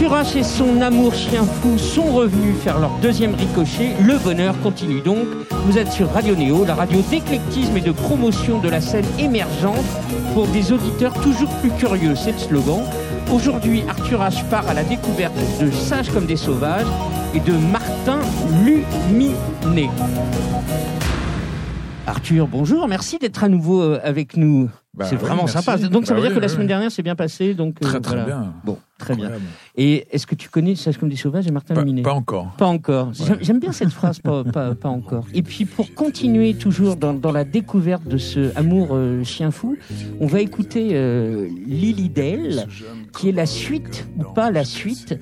Arthur H et son amour chien fou sont revenus faire leur deuxième ricochet. Le bonheur continue donc. Vous êtes sur Radio Néo, la radio d'éclectisme et de promotion de la scène émergente pour des auditeurs toujours plus curieux. C'est le slogan. Aujourd'hui, Arthur H part à la découverte de Sages comme des sauvages et de Martin Luminet. Arthur, bonjour, merci d'être à nouveau euh, avec nous. Bah c'est oui, vraiment merci. sympa. Donc ça Bah veut dire oui, que la semaine dernière s'est bien passé. Donc euh, Très très voilà. bien. Bon, très bien. Et est-ce que tu connais Sage comme des sauvages et Martin Pas, Luminet pas encore. Pas encore. J'aime- J'aime bien cette phrase, pas, pas, pas encore. Et puis pour continuer toujours dans, dans la découverte de ce amour euh, chien fou, on va écouter euh, Lily Dell, qui est la suite ou pas la suite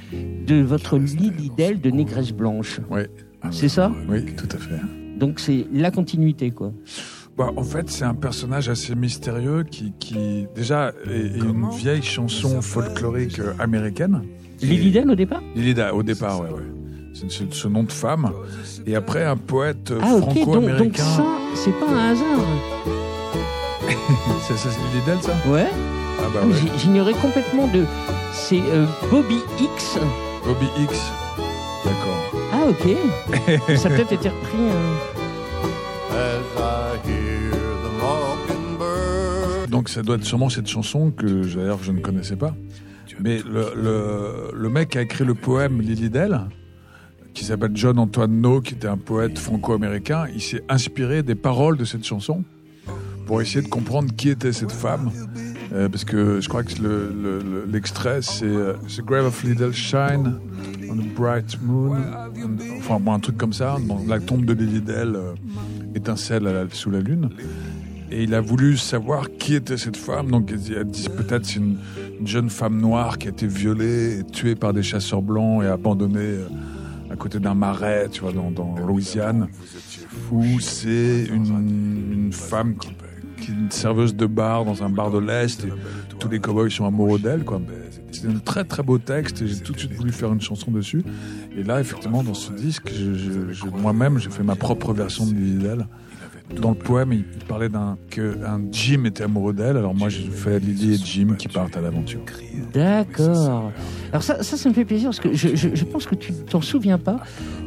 de votre Lily Dell de Négresse Blanche. Oui. C'est ça? Oui, tout à fait. Donc c'est la continuité, quoi. Bah, en fait, c'est un personnage assez mystérieux qui, qui déjà, est, est une vieille chanson folklorique euh, américaine. Lily Dell au départ Lilida, au départ, ouais, ouais. C'est ce, ce nom de femme. Et après, un poète euh, Ah ok, donc, donc franco-américain. ça, c'est pas un hasard. C'est ça, c'est ça Ouais. Ah bah Ah, ouais. J'ignorais complètement de... C'est euh, Bobby X. Bobby X. D'accord. Ah ok. ça a peut-être été repris... euh, Donc ça doit être sûrement cette chanson que d'ailleurs je ne connaissais pas. Mais le, mec a écrit le poème Lilydell, qui s'appelle John Antoine No, qui était un poète franco-américain, il s'est inspiré des paroles de cette chanson pour essayer de comprendre qui était cette femme. Euh, parce que je crois que le- le- le- l'extrait, c'est euh, The grave of Little Shine on a bright moon. Enfin, bon, un truc comme ça. Dans la tombe de Lilydell euh, étincelle sous la lune. Et il a voulu savoir qui était cette femme. Donc, il a dit peut-être c'est une, une jeune femme noire qui a été violée et tuée par des chasseurs blancs et abandonnée euh, à côté d'un marais, tu vois, dans, dans Louisiane. Ou c'est une, une femme qui, qui est une serveuse de bar dans un bar de l'Est et tous les cowboys sont amoureux d'elle, quoi. C'est un très très beau texte et j'ai tout de suite voulu faire une chanson dessus. Et là, effectivement, dans ce disque, moi-même, j'ai fait ma propre version de Lily Dell. Dans le poème, il, parlait d'un que un Jim était amoureux d'elle. Alors moi, j'ai fait Lily et Jim qui partent à l'aventure. D'accord. Alors ça, ça, ça me fait plaisir parce que je, je, je pense que tu t'en souviens pas.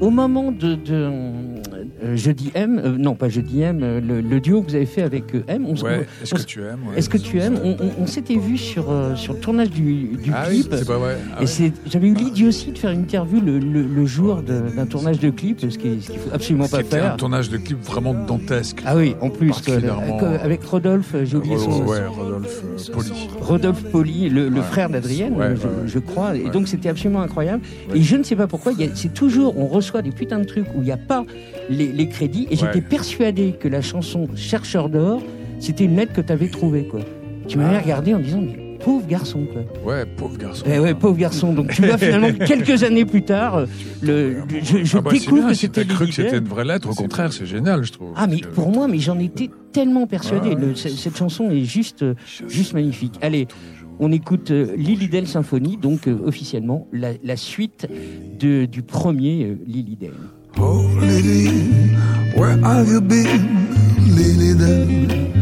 Au moment de, de euh, Jeudi M, euh, non pas Jeudi M, euh, le, le duo que vous avez fait avec euh, M, on, Ouais. on- Est-ce que tu aimes ouais. est-ce que tu aimes? On, on- on s'était vu sur, sur le tournage du, du Ah oui, clip. c'est pas vrai. Ah et c'est, j'avais eu l'idée aussi de faire une interview le, le, le jour de- d'un tournage de clip, ce qui- qu'il faut absolument pas C'était un faire. tournage de clip vraiment dantesque. Ah oui, en plus, avec, Rodolphe, j'ai oublié son Ouais, Rodolphe Poli. Rodolphe Poli, le, frère d'Adrienne, je crois. Et Ouais. donc c'était absolument incroyable. Ouais. Et je ne sais pas pourquoi, c'est toujours, on reçoit des putains de trucs où il n'y a pas les, les crédits. Et j'étais persuadé que la chanson Chercheur d'or, c'était une lettre que tu avais trouvée. Quoi. Tu m'avais Ah. regardé en disant, mais pauvre garçon. Quoi. Ouais, pauvre garçon. Eh ouais, pauvre garçon. Donc tu vois finalement quelques années plus tard, euh, le, je, je Ah bah, découvre bien, que si c'était cru que c'était une vraie lettre, au contraire, c'est génial, je trouve. Ah mais pour moi, mais j'en étais tellement persuadé. Ouais. Le- c- cette chanson est juste, juste magnifique. Allez, on écoute euh, Lily Dell Symphonie, donc euh, officiellement la, la suite de, du premier euh, Lily Dell. Oh Lily, where have you been, Lily then?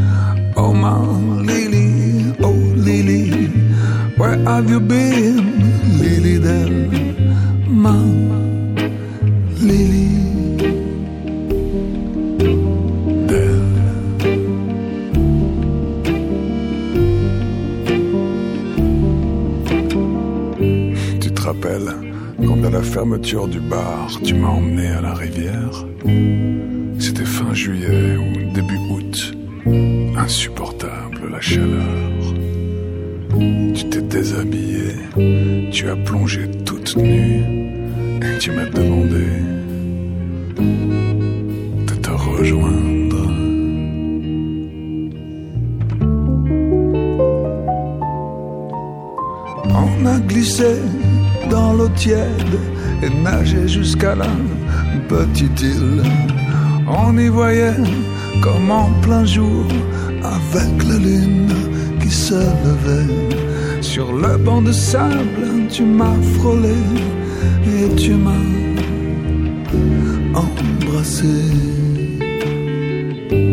Oh my Lily, oh Lily, where have you been, Lily then? My fermeture du bar, tu m'as emmené à la rivière C'était fin juillet ou début août. Insupportable la chaleur. Tu t'es déshabillé, tu as plongé toute nue et tu m'as demandé de te rejoindre. On a glissé dans l'eau tiède et nagé jusqu'à la petite île. On y voyait comme en plein jour, avec la lune qui se levait. Sur le banc de sable, tu m'as frôlé et tu m'as embrassé.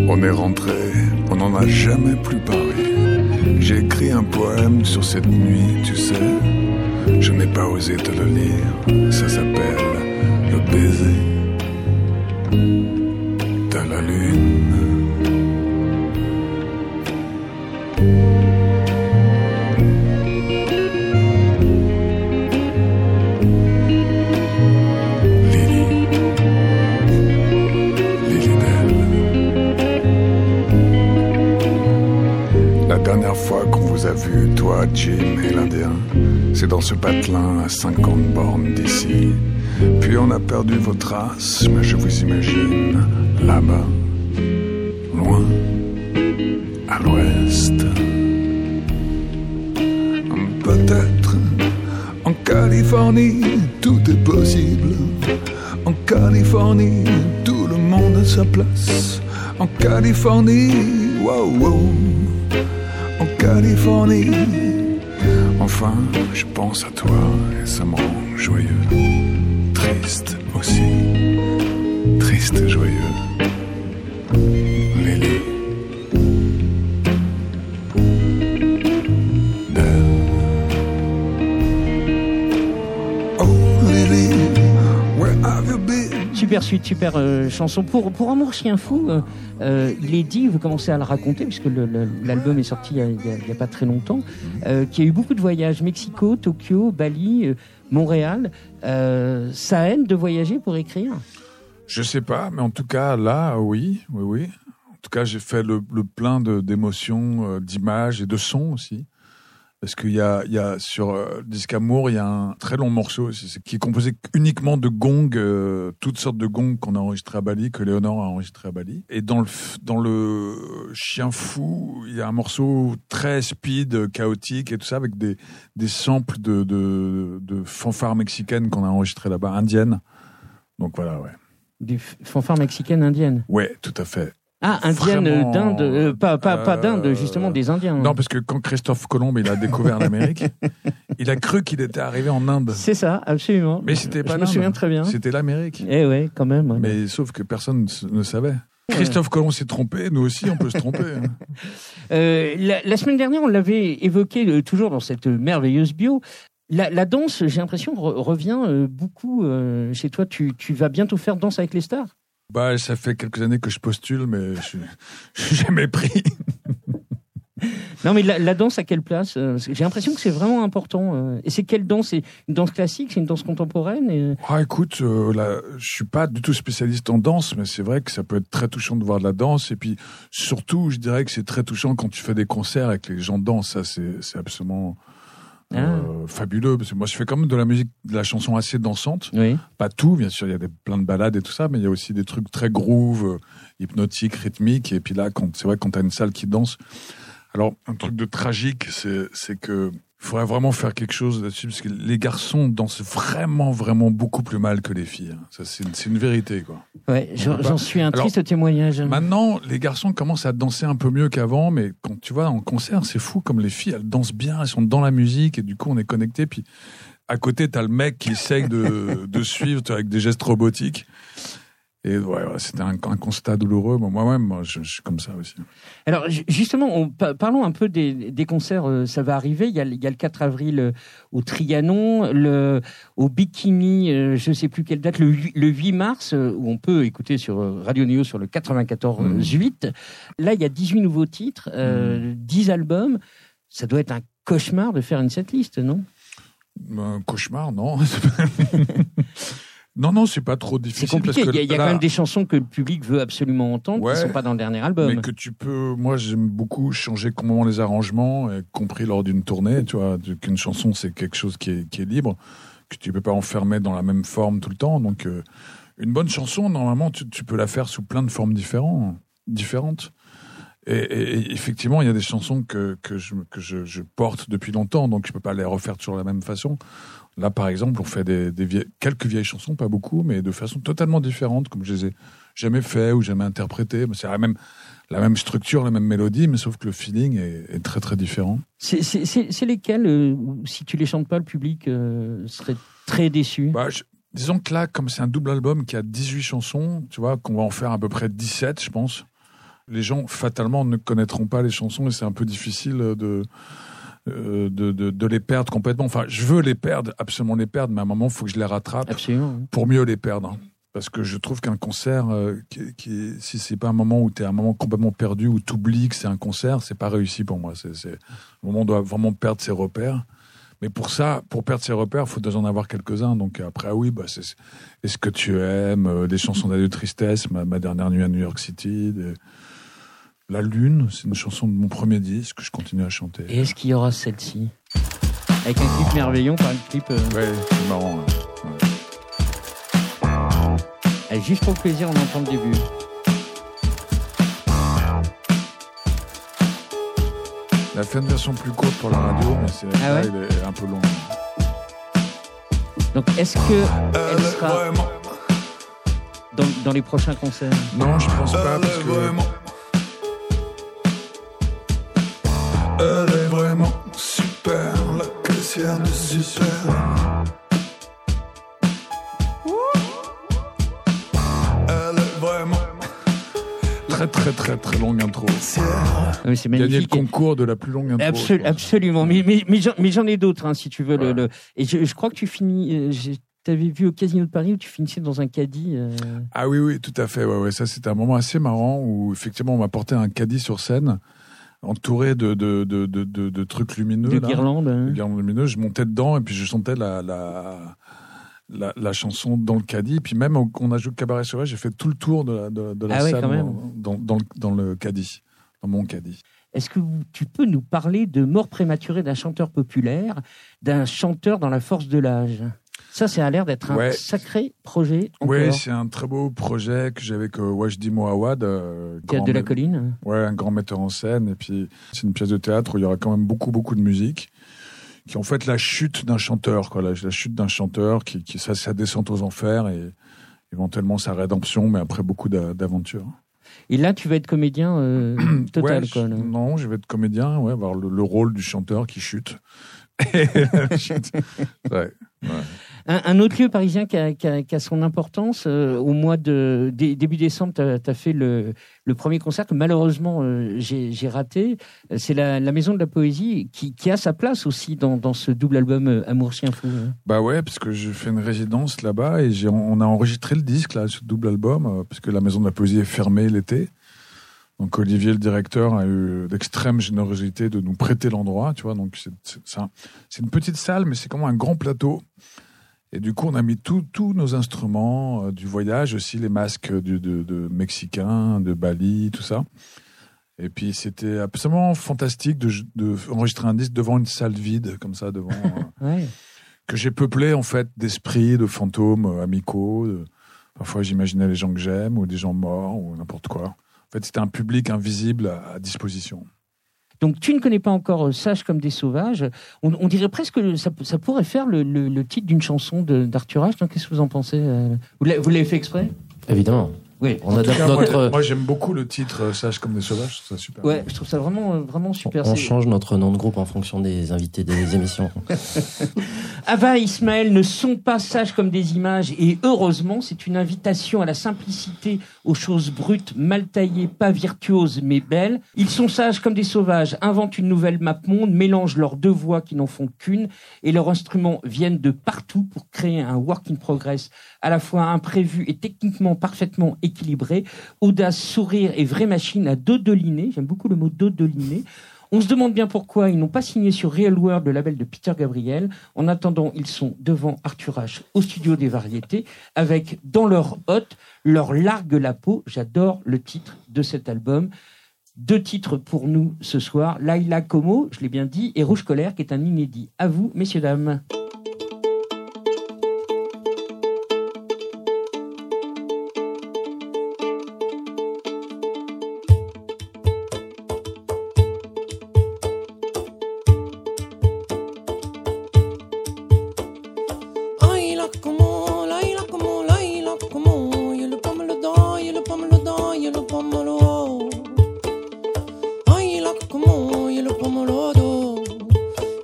On est rentré, on n'en a jamais plus parlé. J'ai écrit un poème sur cette nuit, tu sais. Je n'ai pas osé te le lire. Ça s'appelle le baiser qu'on vous a vu, toi, Jim et l'Indien, c'est dans ce patelin à 50 bornes d'ici. Puis on a perdu vos traces, mais je vous imagine là-bas, loin, à l'ouest. Peut-être en Californie, tout est possible. En Californie, tout le monde a sa place. En Californie, wow, wow. Californie, enfin, je pense à toi et ça me rend joyeux. Triste aussi. Triste joyeux. Lily. Super suite, super euh, chanson. Pour, pour Amour Chien Fou, euh, euh, il est dit, vous commencez à le raconter, puisque l'album est sorti il y a- pas très longtemps, euh, qu'il y a eu beaucoup de voyages. Mexico, Tokyo, Bali, euh, Montréal. Euh, ça aide de voyager pour écrire? Je sais pas, mais en tout cas, là, oui, oui, oui. En tout cas, j'ai fait le, le plein d'émotions, euh, d'images et de sons aussi. Parce qu'il y a, il y a sur euh, Disque Amour, il y a un très long morceau aussi, qui est composé uniquement de gongs, euh, toutes sortes de gongs qu'on a enregistrés à Bali, que Léonore a enregistré à Bali. Et dans le, dans le Chien Fou, il y a un morceau très speed, chaotique et tout ça, avec des, des samples de, de, de fanfares mexicaines qu'on a enregistrées là-bas, indiennes. Donc voilà, ouais. du f- fanfare mexicaine indienne. Ouais, tout à fait. Ah, indienne euh, Vraiment, d'Inde, euh, pas, pas, pas euh, d'Inde, justement des Indiens. Non, parce que quand Christophe Colomb il a découvert l'Amérique, il a cru qu'il était arrivé en Inde. C'est ça, absolument. Mais c'était pas Je me souviens très bien. C'était l'Amérique. Eh ouais, quand même. ouais. Mais sauf que personne ne savait. Christophe Colomb s'est trompé, nous aussi on peut se tromper. hein. Euh, la, la semaine dernière, on l'avait évoqué euh, toujours dans cette merveilleuse bio. La, la danse, j'ai l'impression, re- revient euh, beaucoup chez toi. Tu, tu vas bientôt faire Danse avec les stars? Bah, ça fait quelques années que je postule, mais je suis, jamais pris. Non, mais la, la danse à quelle place Euh, J'ai l'impression que c'est vraiment important. euh. Et c'est quelle danse? C'est une danse classique C'est une danse contemporaine et... Ah, écoute, euh, là, je suis pas du tout spécialiste en danse, mais c'est vrai que ça peut être très touchant de voir de la danse. Et puis, surtout, je dirais que c'est très touchant quand tu fais des concerts et que les gens dansent. Ça, c'est c'est absolument euh, fabuleux. Parce que moi, je fais quand même de la musique, de la chanson assez dansante. Oui. Pas tout, bien sûr, il y a des, plein de balades et tout ça, mais il y a aussi des trucs très groove, euh, hypnotiques, rythmiques. Et puis là, c'est vrai, quand tu as une salle qui danse. Alors, un truc de tragique, c'est que il faudrait vraiment faire quelque chose là-dessus, parce que les garçons dansent vraiment, vraiment beaucoup plus mal que les filles. hein. Ça, c'est une, vérité, quoi. Ouais, j'en suis un Alors, triste témoignage. Maintenant, les garçons commencent à danser un peu mieux qu'avant, mais quand tu vois en concert, c'est fou comme les filles, elles dansent bien, elles sont dans la musique et du coup on est connecté. Puis à côté, t'as le mec qui essaye de, de suivre avec des gestes robotiques. Et ouais, c'était un, un constat douloureux. Bon, Moi-même, moi, je, je suis comme ça aussi. Alors ju- justement, on, pa- parlons un peu des, des concerts. euh, ça va arriver. Il y a, le- il y a le 4 avril euh, au Trianon, le, au Bikini, euh, je ne sais plus quelle date, le, hu- le 8 mars, où on peut écouter sur Radio Néo sur le 94.8. Là, il y a 18 nouveaux titres, euh, 10 albums. Ça doit être un cauchemar de faire une setlist, non? Un cauchemar, non Non, non, c'est pas trop C'est difficile. compliqué. Il y a, il y a là- quand même des chansons que le public veut absolument entendre Ouais. qui sont pas dans le dernier album. Mais que tu peux, moi j'aime beaucoup changer complètement les arrangements, y compris lors d'une tournée, tu vois, qu'une chanson c'est quelque chose qui est, qui est libre, que tu peux pas enfermer dans la même forme tout le temps. Donc euh, une bonne chanson, normalement tu, tu peux la faire sous plein de formes différentes. différentes. Et, et- et effectivement, il y a des chansons que, que, je, que je, je porte depuis longtemps, donc je peux pas les refaire toujours de la même façon. Là, par exemple, on fait des, des vieilles- quelques vieilles chansons, pas beaucoup, mais de façon totalement différente, comme je les ai jamais fait ou jamais interprété. C'est la même, la même structure, la même mélodie, mais sauf que le feeling est, est très très différent. C'est- lesquels, euh, si tu les chantes pas, le public euh, serait très déçu? Bah, je- disons que là, comme c'est un double album qui a 18 chansons, tu vois, qu'on va en faire à peu près 17, je pense. Les gens, fatalement, ne connaîtront pas les chansons et c'est un peu difficile de, euh, de, de, de les perdre complètement. Enfin, je veux les perdre, absolument les perdre, mais à un moment, il faut que je les rattrape Absolument. pour mieux les perdre. Parce que je trouve qu'un concert, euh, qui, qui, si c'est pas un moment où tu es un moment complètement perdu, où tu oublies que c'est un concert, c'est pas réussi pour moi. C'est, c'est, le moment où on doit vraiment perdre ses repères. Mais pour ça, pour perdre ses repères, il faut déjà en avoir quelques-uns. Donc après, oui, bah, c'est, Est-ce que tu aimes euh, Des chansons d'adieu de tristesse, ma, ma dernière nuit à New York City. des- La Lune, c'est une chanson de mon premier disque que je continue à chanter. Et est-ce qu'il y aura celle-ci Avec un clip merveilleux, par un clip. euh, Ouais, c'est marrant. ouais. Ouais. allez, juste pour le plaisir, on entend le début. Il a fait une version plus courte pour la radio, mais c'est, Ah ouais il est un peu long. Donc, est-ce que elle sera vraiment, dans, dans les prochains concerts? Non, je pense pas, elle parce que Elle est vraiment super, la caissière de super. Elle est vraiment très très très très longue intro. Ah oui, C'est Gagner le magnifique. concours de la plus longue intro. Absol- je pense. absolument. Mais, mais, mais j'en- ai d'autres, hein, si tu veux. Le, Ouais. le- Et je, je crois que tu finis. euh, j'ai- T'avais vu au Casino de Paris où tu finissais dans un caddie. euh, Ah oui, oui, tout à fait. Ouais, ouais. Ça, c'était un moment assez marrant où effectivement on m'a porté un caddie sur scène, entouré de, de, de, de, trucs lumineux. de là. guirlande. hein. De guirlandes lumineuses. Je montais dedans et puis je chantais la, la, la, la chanson dans le caddie. Puis même qu'on a joué le cabaret sauvage, j'ai fait tout le tour de la, de, la Ah salle dans, dans, le, dans le caddie, dans mon caddie. Est-ce que tu peux nous parler de mort prématurée d'un chanteur populaire, d'un chanteur dans la force de l'âge? Ça, ça a l'air d'être un Ouais. sacré projet. Oui, c'est un très beau projet que j'ai avec euh, Wajdi Mouawad. euh, Théâtre de la colline. Ouais, un grand metteur en scène. Et puis, c'est une pièce de théâtre où il y aura quand même beaucoup, beaucoup de musique. Qui est en fait la chute d'un chanteur, quoi. La, la chute d'un chanteur qui, qui ça, sa descente aux enfers et éventuellement sa rédemption, mais après beaucoup d'a- d'aventures. Et là, tu vas être comédien euh, total. Ouais, quoi, non, je vais être comédien, ouais, avoir le, le rôle du chanteur qui chute. Chute. Ouais, ouais. Un, autre lieu parisien qui a, son importance, euh, au mois de dé- début décembre, tu as, fait le, premier concert que malheureusement euh, j'ai raté. Euh, C'est la, Maison de la Poésie qui, a sa place aussi dans, ce double album Amour Chien Fou. hein. Bah ouais, parce que j'ai fait une résidence là-bas et on a enregistré le disque, ce double album, parce que la Maison de la Poésie est fermée l'été. Donc Olivier, le directeur, a eu d'extrême générosité de nous prêter l'endroit, tu vois. Donc c'est une petite salle, mais c'est comme un grand plateau. Et du coup, on a mis tous nos instruments euh, du voyage, aussi les masques du, de, de mexicains, de Bali, tout ça. Et puis c'était absolument fantastique de, de enregistrer un disque devant une salle vide, comme ça, devant. euh, Ouais. que j'ai peuplé en fait d'esprits, de fantômes euh, amicaux. de- Parfois, j'imaginais les gens que j'aime ou des gens morts ou n'importe quoi. En fait, c'était un public invisible à, à disposition. Donc tu ne connais pas encore euh, Sage comme des sauvages. On, dirait presque que ça, pourrait faire le, titre d'une chanson d'Arthur H. Qu'est-ce que vous en pensez euh vous l'avez fait exprès? Évidemment. Oui. On En adapte cas, notre. moi, j'aime beaucoup le titre euh, Sage comme des sauvages, je trouve ça super. Ouais, je trouve ça vraiment, euh, vraiment super. On C'est- change notre nom de groupe en fonction des invités des émissions. Ava et Ismaël ne sont pas sages comme des images et heureusement, c'est une invitation à la simplicité, aux choses brutes, mal taillées, pas virtuoses mais belles. Ils sont sages comme des sauvages, inventent une nouvelle map monde, mélangent leurs deux voix qui n'en font qu'une et leurs instruments viennent de partout pour créer un work in progress à la fois imprévu et techniquement parfaitement équilibré. Audace, sourire et vraie machine à dodoliner. J'aime beaucoup le mot dodoliner. On se demande bien pourquoi ils n'ont pas signé sur Real World, le label de Peter Gabriel. En attendant, ils sont devant Arthur H au studio des variétés avec dans leur hôte leur largue la peau. J'adore le titre de cet album. Deux titres pour nous ce soir. Laila Como, je l'ai bien dit, et Rouge Colère qui est un inédit. À vous, messieurs, dames.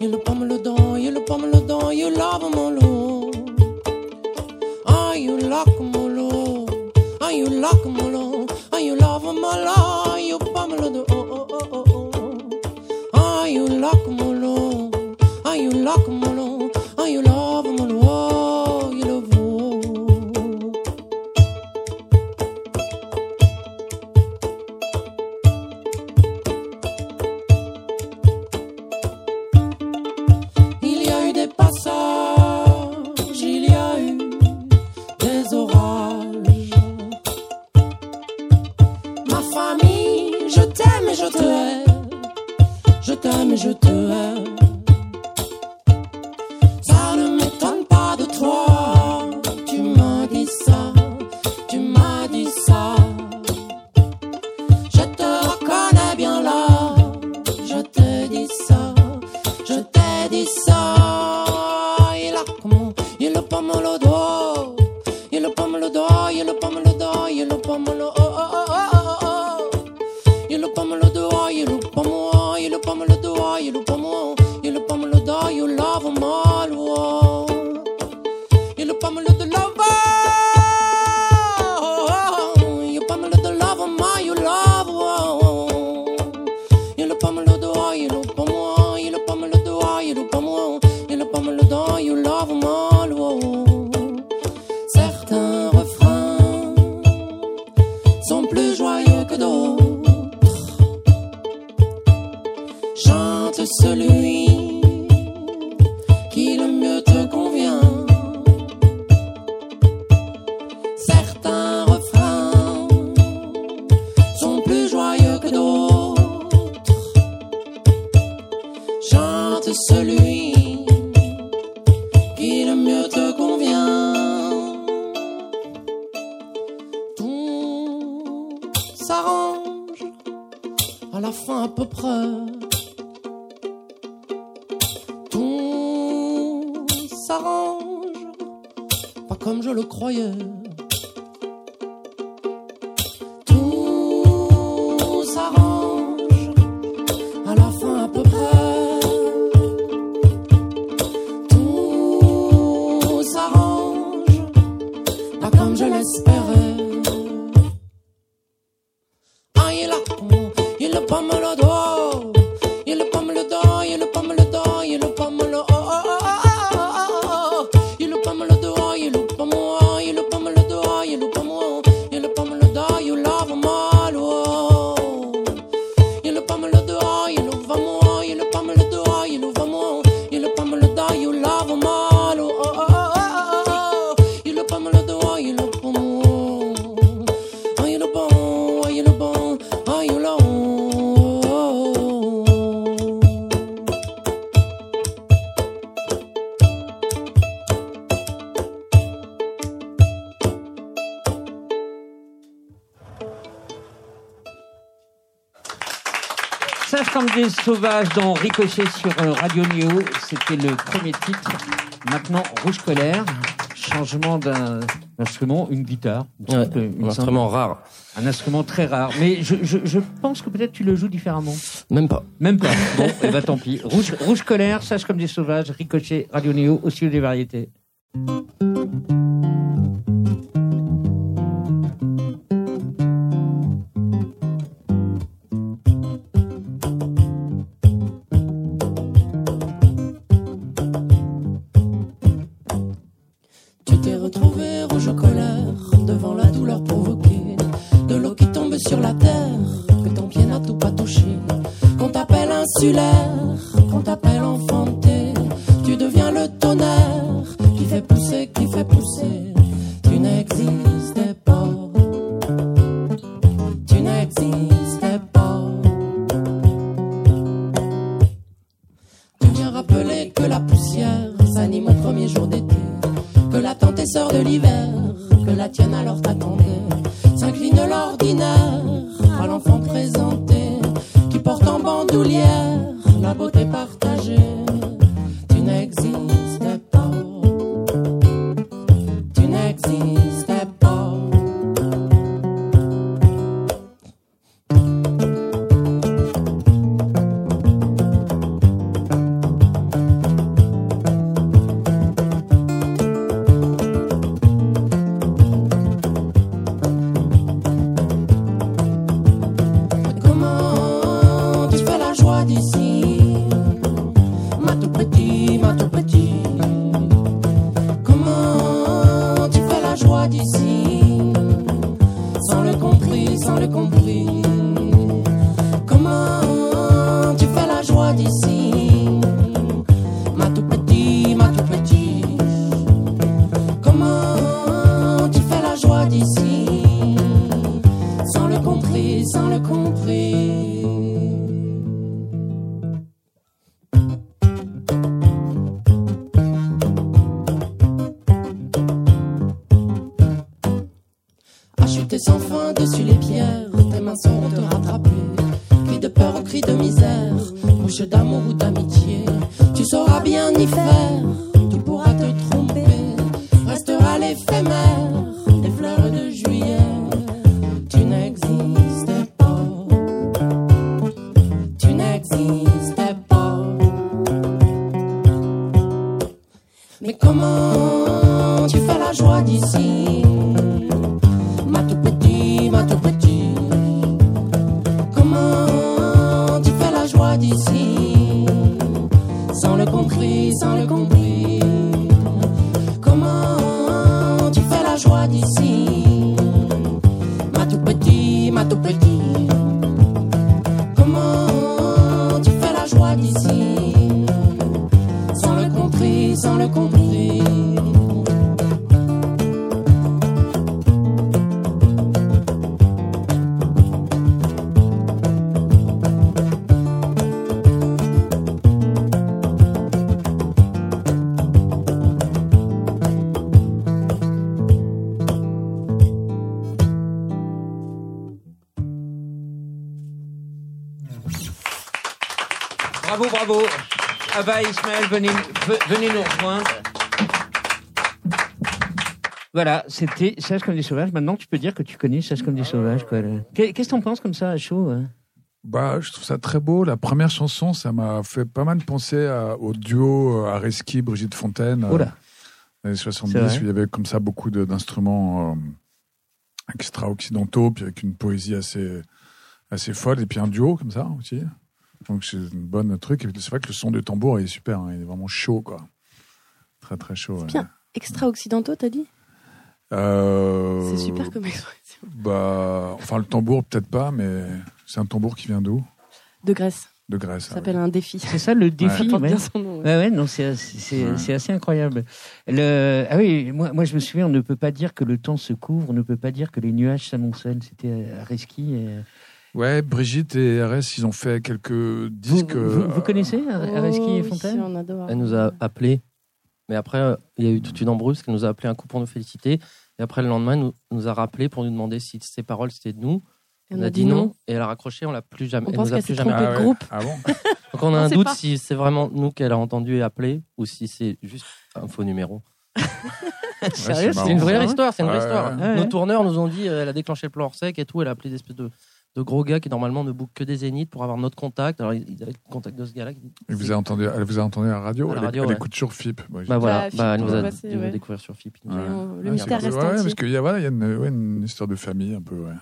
You look pomme le don, you look pomme le don, you love molo. Oh, you lock molo. Oh, you lock molo. Sauvage dans Ricochet sur euh, Radio Néo. C'était le premier titre. Maintenant, Rouge Colère. Changement d'un instrument, une guitare. Un euh, instrument rare. Un instrument très rare. Mais je, pense que peut-être tu le joues différemment. Même pas. Même pas. Bon, et tant pis. Rouge, rouge colère, sage comme des sauvages, ricochet, radio néo, au des variétés. l'a compris. Venez, ve- venez nous rejoindre. Voilà, c'était Sage comme des sauvages. Maintenant, tu peux dire que tu connais Sage comme des sauvages. quoi. Le- Qu'est- Qu'est-ce que t'en penses comme ça à chaud hein? Bah, je trouve ça très beau. La première chanson, ça m'a fait pas mal penser à- au duo euh, Areski, Brigitte Fontaine. Oh là. dans les C'est 70, vrai. où il y avait comme ça beaucoup d'instruments euh, extra-occidentaux, puis avec une poésie assez, assez folle, et puis un duo comme ça aussi. Donc c'est une bonne truc. C'est vrai que le son du tambour est super, hein. il est vraiment chaud, quoi. Très très chaud. ouais. bien. Extra-occidentaux, t'as dit? Euh, C'est super comme expression. Bah, enfin, le tambour, peut-être pas, mais c'est un tambour qui vient d'où? De Grèce. De Grèce. Ça ah s'appelle un défi. C'est ça le défi ouais. bien son nom. ouais. Ouais, ouais, non, c'est assez incroyable. Le, ah oui, moi, moi je me souviens, on ne peut pas dire que le temps se couvre, on ne peut pas dire que les nuages s'amoncellent. C'était à Reski. et- ouais. Brigitte et RS, ils ont fait quelques Vous, disques. vous, vous euh, connaissez Reski Oh, et oui, Fontaine on adore. Elle nous a appelé, mais après, euh, il y a eu toute une embrouille parce qu'elle nous a appelé un coup pour nous féliciter. Et après, le lendemain, elle nous, nous a rappelé pour nous demander si ces paroles c'était de nous. Et On, a dit non. Et elle a raccroché, on l'a plus jamais. On elle pense nous a qu'elle plus jamais groupe. Ah bon Donc on a On un doute pas. si c'est vraiment nous qu'elle a entendu et appelé ou si c'est juste un faux numéro. Sérieux, c'est C'est une vraie histoire, c'est une vraie Ouais, histoire. ouais, ouais. Nos tourneurs nous ont dit, euh, elle a déclenché le plan hors sec et tout, elle a appelé des espèces de, de gros gars qui normalement ne bookent que des zéniths pour avoir notre contact. Alors ils avaient le contact de ce gars-là. Elle vous a entendu, elle vous a entendu à la radio À la Elle- radio, Elle ouais. écoute sur FIP. Moi, Bah voilà, Bah, bah, elle nous a passer, découvrir sur FIP. Ouais. Le mystère reste ouais, entier. parce qu'il y a, voilà, il y a une, ouais, une histoire de famille un peu. Ouais.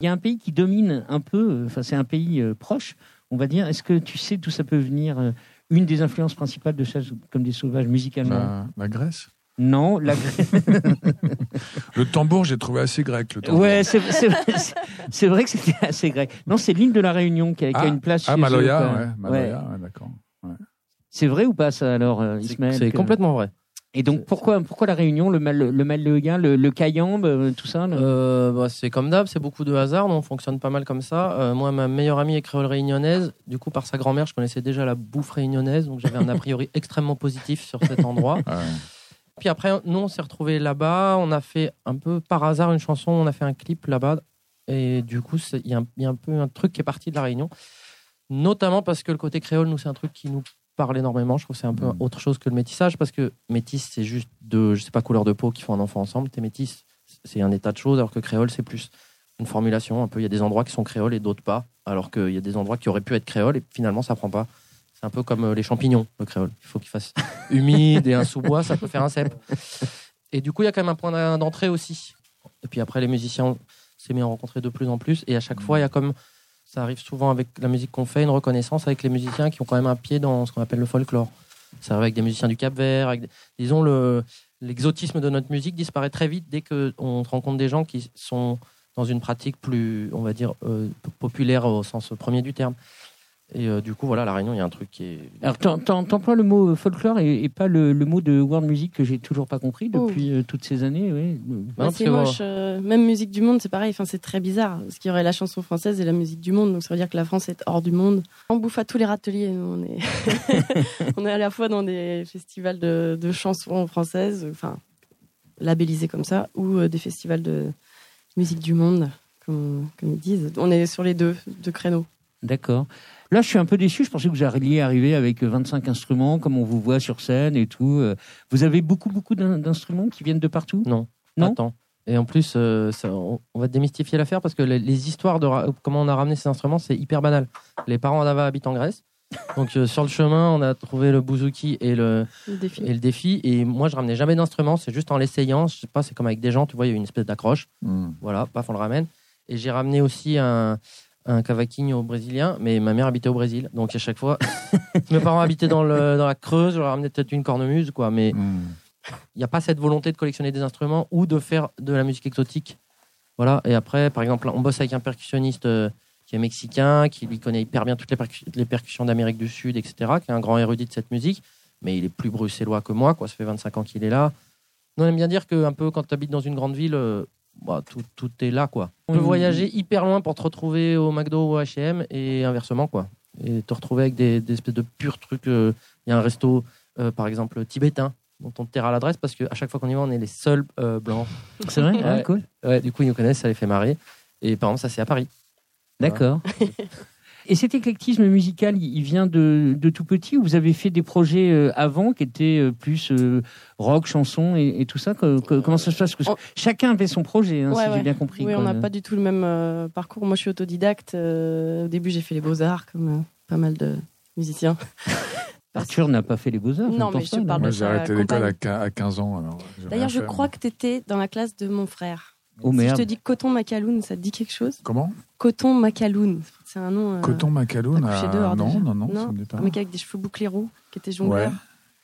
Il y a un pays qui domine un peu, euh, enfin c'est un pays euh, proche, on va dire. Est-ce que tu sais d'où ça peut venir euh, Une des influences principales de Sage comme des sauvages musicalement? La, la Grèce Non, la Le tambour, j'ai trouvé assez grec. Le tambour. Ouais, c'est c'est- c'est- c'est vrai que c'était assez grec. Non, c'est l'île de la Réunion qui a, qui a Ah, une place Ah, chez eux, Maloya, quoi. ouais. Ouais. Maloya, ouais, d'accord. C'est vrai ou pas ça alors, euh, C'est Ismaël c'est que- complètement vrai. Et donc pourquoi pourquoi la Réunion, le mal le Maloya, le, le Cayambe, euh, tout ça le- Euh, bah, c'est comme d'hab, c'est beaucoup de hasard, on fonctionne pas mal comme ça. Euh, moi, ma meilleure amie est créole réunionnaise. Du coup, par sa grand-mère, je connaissais déjà la bouffe réunionnaise, donc j'avais un a priori extrêmement positif sur cet endroit. Ouais. Puis après, nous, on s'est retrouvés là-bas. On a fait un peu par hasard une chanson, on a fait un clip là-bas. Et du coup, il y, a un- il y a un peu un truc qui est parti de la Réunion. Notamment parce que le côté créole, nous, c'est un truc qui nous parle énormément. Je trouve que c'est un peu Mm. autre chose que le métissage parce que métis, c'est juste de, je sais pas, couleur de peau qui font un enfant ensemble. T'es métis, c'est un état de choses, alors que créole, c'est plus une formulation. Un peu, il y a des endroits qui sont créoles et d'autres pas. Alors qu'il y a des endroits qui auraient pu être créoles et finalement, ça prend pas. Un peu comme euh, les champignons, le créole. Il faut qu'il fasse humide et un sous-bois, ça peut faire un cep. Et du coup, il y a quand même un point d'en- d'entrée aussi. Et puis après, les musiciens s'est mis à rencontrer de plus en plus. Et à chaque fois, il y a comme ça arrive souvent avec la musique qu'on fait, une reconnaissance avec les musiciens qui ont quand même un pied dans ce qu'on appelle le folklore. Ça arrive avec des musiciens du Cap-Vert. avec des- Disons, le- l'exotisme de notre musique disparaît très vite dès qu'on rencontre des gens qui sont dans une pratique plus, on va dire, euh, populaire au sens premier du terme. Et euh, du coup, voilà, à La Réunion, il y a un truc qui est. Alors t'emploies le mot euh, folklore et, et pas le, le mot de world music que j'ai toujours pas compris depuis euh, toutes ces années. Oui. Bah c'est moche. euh, même musique du monde, c'est pareil. Enfin, c'est très bizarre. Parce qu'il y aurait la chanson française et la musique du monde. Donc ça veut dire que la France est hors du monde. On bouffe à tous les râteliers. Nous, on est, on est à la fois dans des festivals de, de chansons françaises, enfin labellisés comme ça, ou euh, des festivals de musique du monde, comme, comme ils disent. On est sur les deux, deux créneaux. D'accord. Là, je suis un peu déçu. Je pensais que vous alliez arriver avec 25 instruments, comme on vous voit sur scène et tout. Euh, Vous avez beaucoup, beaucoup d'in- d'instruments qui viennent de partout? Non. Non? Attends. Et en plus, euh, ça- on, on va démystifier l'affaire parce que les, les histoires de comment on a ramené ces instruments, c'est hyper banal. Les parents d'Ava habitent en Grèce. Donc euh, sur le chemin, on a trouvé le bouzouki et le, Le défi. et le défi. Et moi, je ramenais jamais d'instruments. C'est juste en l'essayant. Je sais pas, c'est comme avec des gens. Tu vois, il y a une espèce d'accroche. Hmm. Voilà, paf, on le ramène. Et j'ai ramené aussi un, un cavaquinho brésilien, mais ma mère habitait au Brésil. Donc à chaque fois, mes parents habitaient dans, le, dans la Creuse, je leur ramenais peut-être une cornemuse, quoi. Mais Hmm. il n'y a pas cette volonté de collectionner des instruments ou de faire de la musique exotique. Voilà. Et après, par exemple, on bosse avec un percussionniste euh, qui est mexicain, qui lui connaît hyper bien toutes les, percu- les percussions d'Amérique du Sud, etc., qui est un grand érudit de cette musique. Mais il est plus bruxellois que moi, quoi. Ça fait 25 ans qu'il est là. On aime bien dire que un peu quand tu habites dans une grande ville, euh, bah, tout, tout est là, quoi. Tu peux Mm. voyager hyper loin pour te retrouver au McDo ou au H&M et inversement, quoi. Et te retrouver avec des, des espèces de purs trucs. euh, Il y a un resto, euh, par exemple, tibétain, dont on te terra l'adresse parce qu'à chaque fois qu'on y va, on est les seuls euh, blancs. C'est vrai Ah, Ouais. cool. Ouais, du coup, ils nous connaissent, ça les fait marrer. Et par exemple, ça, c'est à Paris. D'accord. Et cet éclectisme musical, il vient de, de tout petit ou vous avez fait des projets euh, avant qui étaient euh, plus euh, rock, chanson et, et tout ça? Que- que- Comment ça se passe? Parce que. Chacun avait son projet, hein, Ouais, si j'ai bien compris. Oui, quoi. on n'a pas du tout le même parcours. Moi, je suis autodidacte. Au début, j'ai fait les beaux-arts, comme pas mal de musiciens. Arthur n'a pas fait les beaux-arts. Non, mais je te parle Moi, j'ai arrêté l'école à, compagne. quin- à 15 ans. D'ailleurs, je crois que tu étais dans la classe de mon frère. Oh Si je te dis Coton Macaloun, ça te dit quelque chose? Comment? Coton Macaloun. C'est un nom. euh, Coton dehors, Non, non, non, Non, ça me dit pas. Un mec avec des cheveux bouclés roux, qui était Ouais. jongleur.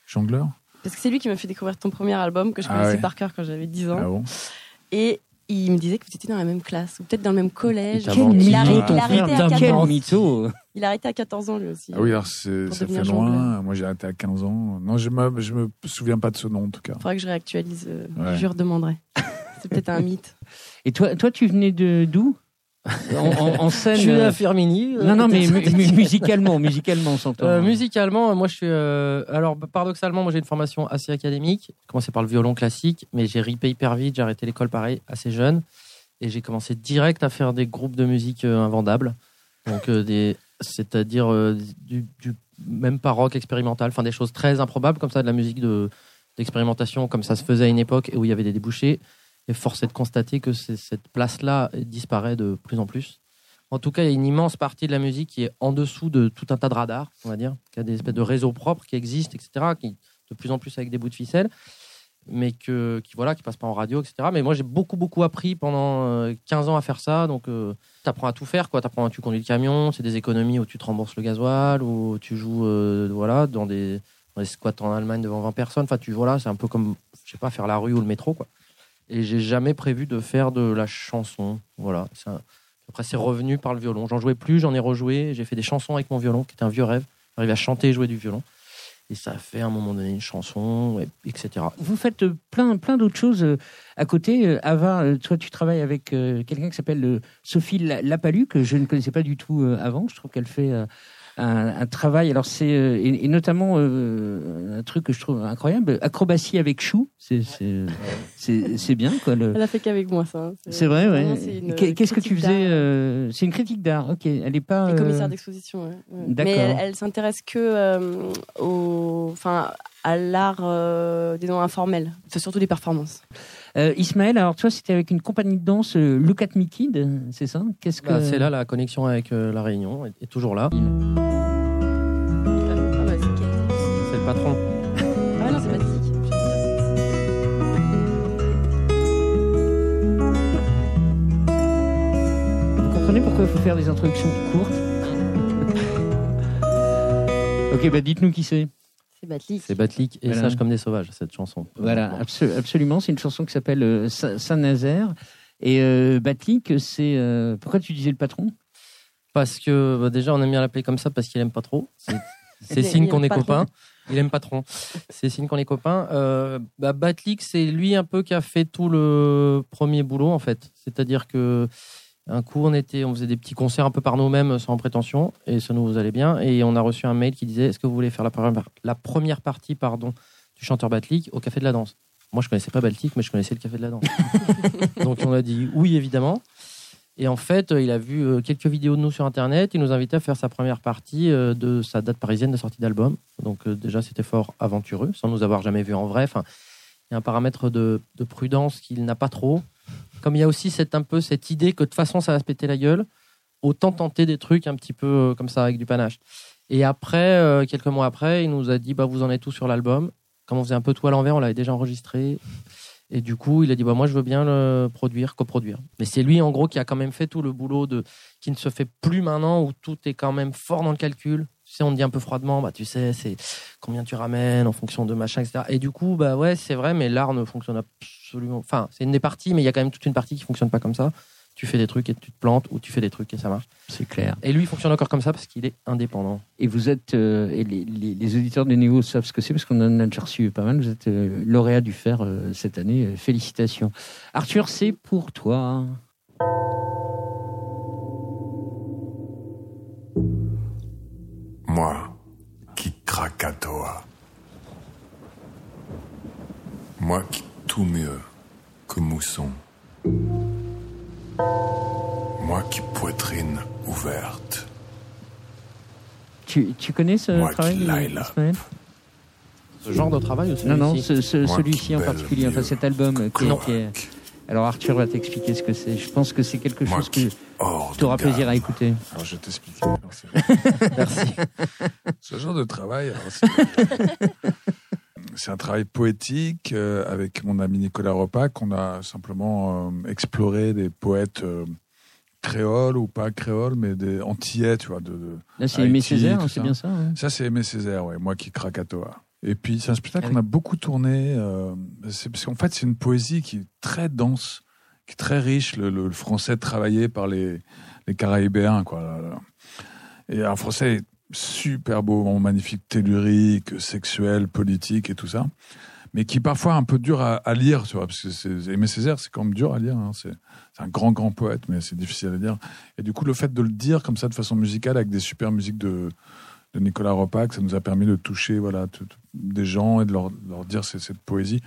Jongleur Parce que c'est lui qui m'a fait découvrir ton premier album, que je Ah connaissais ouais. par cœur quand j'avais 10 ans. Ah bon Et il me disait que vous étiez dans la même classe, ou peut-être dans le même collège. Il il, a arrêté, il a à Putain, 14 Quel mytho Il a arrêté à 14 ans, lui aussi. Ah oui, alors ça fait loin. Moi, j'ai arrêté à 15 ans. Non, je me, je me souviens pas de ce nom, en tout cas. Faudrait que je réactualise. euh, Ouais. Je lui redemanderai. c'est peut-être un mythe. Et toi, toi, tu venais de d'où? En, en- en scène Je suis euh, à Firmini. euh, Non, non, mais mu- musicalement, musicalement, on s'entend. Euh, musicalement, moi je suis. euh, alors paradoxalement, moi j'ai une formation assez académique. J'ai commencé par le violon classique, mais j'ai ripé hyper vite. J'ai arrêté l'école pareil, assez jeune, et j'ai commencé direct à faire des groupes de musique invendables. Donc des, c'est-à-dire du, du même pas rock expérimental, enfin des choses très improbables comme ça, de la musique de d'expérimentation comme ça se faisait à une époque et où il y avait des débouchés. Et force est de constater que cette place-là disparaît de plus en plus. En tout cas, il y a une immense partie de la musique qui est en dessous de tout un tas de radars, on va dire, qui a des espèces de réseaux propres qui existent, etc., qui de plus en plus avec des bouts de ficelle, mais qui voilà, qui passent pas en radio, etc. Mais moi, j'ai beaucoup beaucoup appris pendant euh, 15 ans à faire ça, donc tu apprends à tout faire, quoi. T'apprends, tu conduis le camion, c'est des économies où tu te rembourses le gasoil, où tu joues, euh, voilà, dans des, dans des squats en Allemagne devant 20 personnes. Enfin, tu voilà, c'est un peu comme, je sais pas, faire la rue ou le métro, quoi. Et j'ai jamais prévu de faire de la chanson, voilà. Après, c'est revenu par le violon. J'en jouais plus, j'en ai rejoué. J'ai fait des chansons avec mon violon, qui était un vieux rêve. J'arrivais à chanter et jouer du violon. Et ça a fait à un moment donné une chanson, et- etc. Vous faites euh, plein, plein d'autres choses euh, à côté. Euh, Ava, toi, tu travailles avec quelqu'un qui s'appelle Sophie La- Lapalu, que je ne connaissais pas du tout avant. Je trouve qu'elle fait un, un travail. Alors, c'est. euh, et, et notamment, euh, un truc que je trouve incroyable acrobatie avec Chou. C'est c'est- bien, quoi. le- Elle a fait qu'avec moi, ça. hein. C'est vrai, ouais. Qu'est-ce que tu faisais euh, C'est une critique d'art, ok. Elle est pas. Elle est euh, commissaire d'exposition, ouais, ouais. D'accord. Mais elle, elle s'intéresse que euh, au, enfin, à l'art, euh, disons, informel. C'est surtout des performances. euh, Ismaël, alors toi, c'était avec une compagnie de danse, euh, Look at Me Kid, c'est ça? Qu'est-ce que Bah, c'est là la connexion avec euh, la Réunion, est, est toujours là. Patron. Ah, non, c'est. Vous comprenez pourquoi il faut faire des introductions courtes Ok, bah dites-nous qui c'est. C'est Batlik. C'est Batlik et Voilà. Sage comme des sauvages, cette chanson. Voilà, absolument. C'est une chanson qui s'appelle euh, Sa- Saint-Nazaire. Et euh, Batlik, c'est. euh, Pourquoi tu disais le patron? Parce que bah, déjà, on aime bien l'appeler comme ça parce qu'il aime pas trop. C'est- signe qu'on est trop. Il aime pas trop. C'est signe qu'on est copains. Euh, bah, Batlik, c'est lui un peu qui a fait tout le premier boulot en fait. C'est-à-dire que un coup, on était, on faisait des petits concerts un peu par nous-mêmes sans prétention et ça nous allait bien. Et on a reçu un mail qui disait Est-ce que vous voulez faire la première, la première partie pardon, du chanteur Batlik au Café de la Danse? Moi, je connaissais pas Batlik, mais je connaissais le Café de la Danse. Donc on a dit oui, évidemment. Et en fait, euh, il a vu euh, quelques vidéos de nous sur Internet. Il nous invitait à faire sa première partie euh, de sa date parisienne de sortie d'album. Donc déjà, c'était fort aventureux, sans nous avoir jamais vu en vrai. Enfin, il y a un paramètre de, de prudence qu'il n'a pas trop. Comme il y a aussi cette, un peu cette idée que de toute façon, ça va se péter la gueule, autant tenter des trucs un petit peu comme ça, avec du panache. Et après, quelques mois après, il nous a dit, bah, vous en êtes tout sur l'album? Comme on faisait un peu tout à l'envers, on l'avait déjà enregistré. Et du coup, il a dit, bah, moi, je veux bien le produire, coproduire. Mais c'est lui, en gros, qui a quand même fait tout le boulot de, qui ne se fait plus maintenant, où tout est quand même fort dans le calcul. Tu sais, on dit un peu froidement, bah, tu sais, c'est combien tu ramènes en fonction de machin, etc. Et du coup, bah, ouais, c'est vrai, mais l'art ne fonctionne absolument, enfin, c'est une des parties, mais il y a quand même toute une partie qui fonctionne pas comme ça. Tu fais des trucs et tu te plantes, ou tu fais des trucs et ça marche. C'est clair. Et lui, il fonctionne encore comme ça parce qu'il est indépendant. Et vous êtes, euh, et les, les- les auditeurs de Néo savent ce que c'est parce qu'on en a déjà reçu pas mal. Vous êtes euh, lauréat du fer euh, cette année. Félicitations. Arthur, c'est pour toi. Moi qui Krakatoa. Moi qui tout mieux que mousson. Moi qui poitrine ouverte. Tu, tu connais ce Moi travail, qui Ce genre de travail ou Non, non, celui-ci ce- ce- Moi celui-ci qui en particulier, enfin cet album qui est- qui est- Cloaque. Alors Arthur va t'expliquer ce que c'est. Je pense que c'est quelque Moi chose que tu auras plaisir à écouter. Alors, je vais t'expliquer. Merci. Merci. Ce genre de travail, alors, c'est- c'est un travail poétique euh, avec mon ami Nicolas Repac. On a simplement euh, exploré des poètes euh, créoles ou pas créoles, mais des antillais, tu vois. De, de- Là, c'est Aimé Césaire, hein, c'est bien ça. Ça, c'est Aimé Césaire, ouais, moi qui Krakatoa. Et puis, c'est un spectacle qu'on a beaucoup tourné. c'est parce qu'en fait, c'est une poésie qui est très dense, qui est très riche. Le, le- le français travaillé par les, les Caraïbéens, quoi. Et un français super beau, magnifique, tellurique, sexuel, politique et tout ça. Mais qui parfois un peu dur à, lire, tu vois, Aimé Césaire, c'est quand même dur à lire. hein. C'est, un grand, grand poète, mais c'est difficile à lire. Et du coup, le fait de le dire comme ça, de façon musicale, avec des super musiques de, de Nicolas Repac, ça nous a permis de toucher voilà, des gens et de leur, leur dire cette poésie.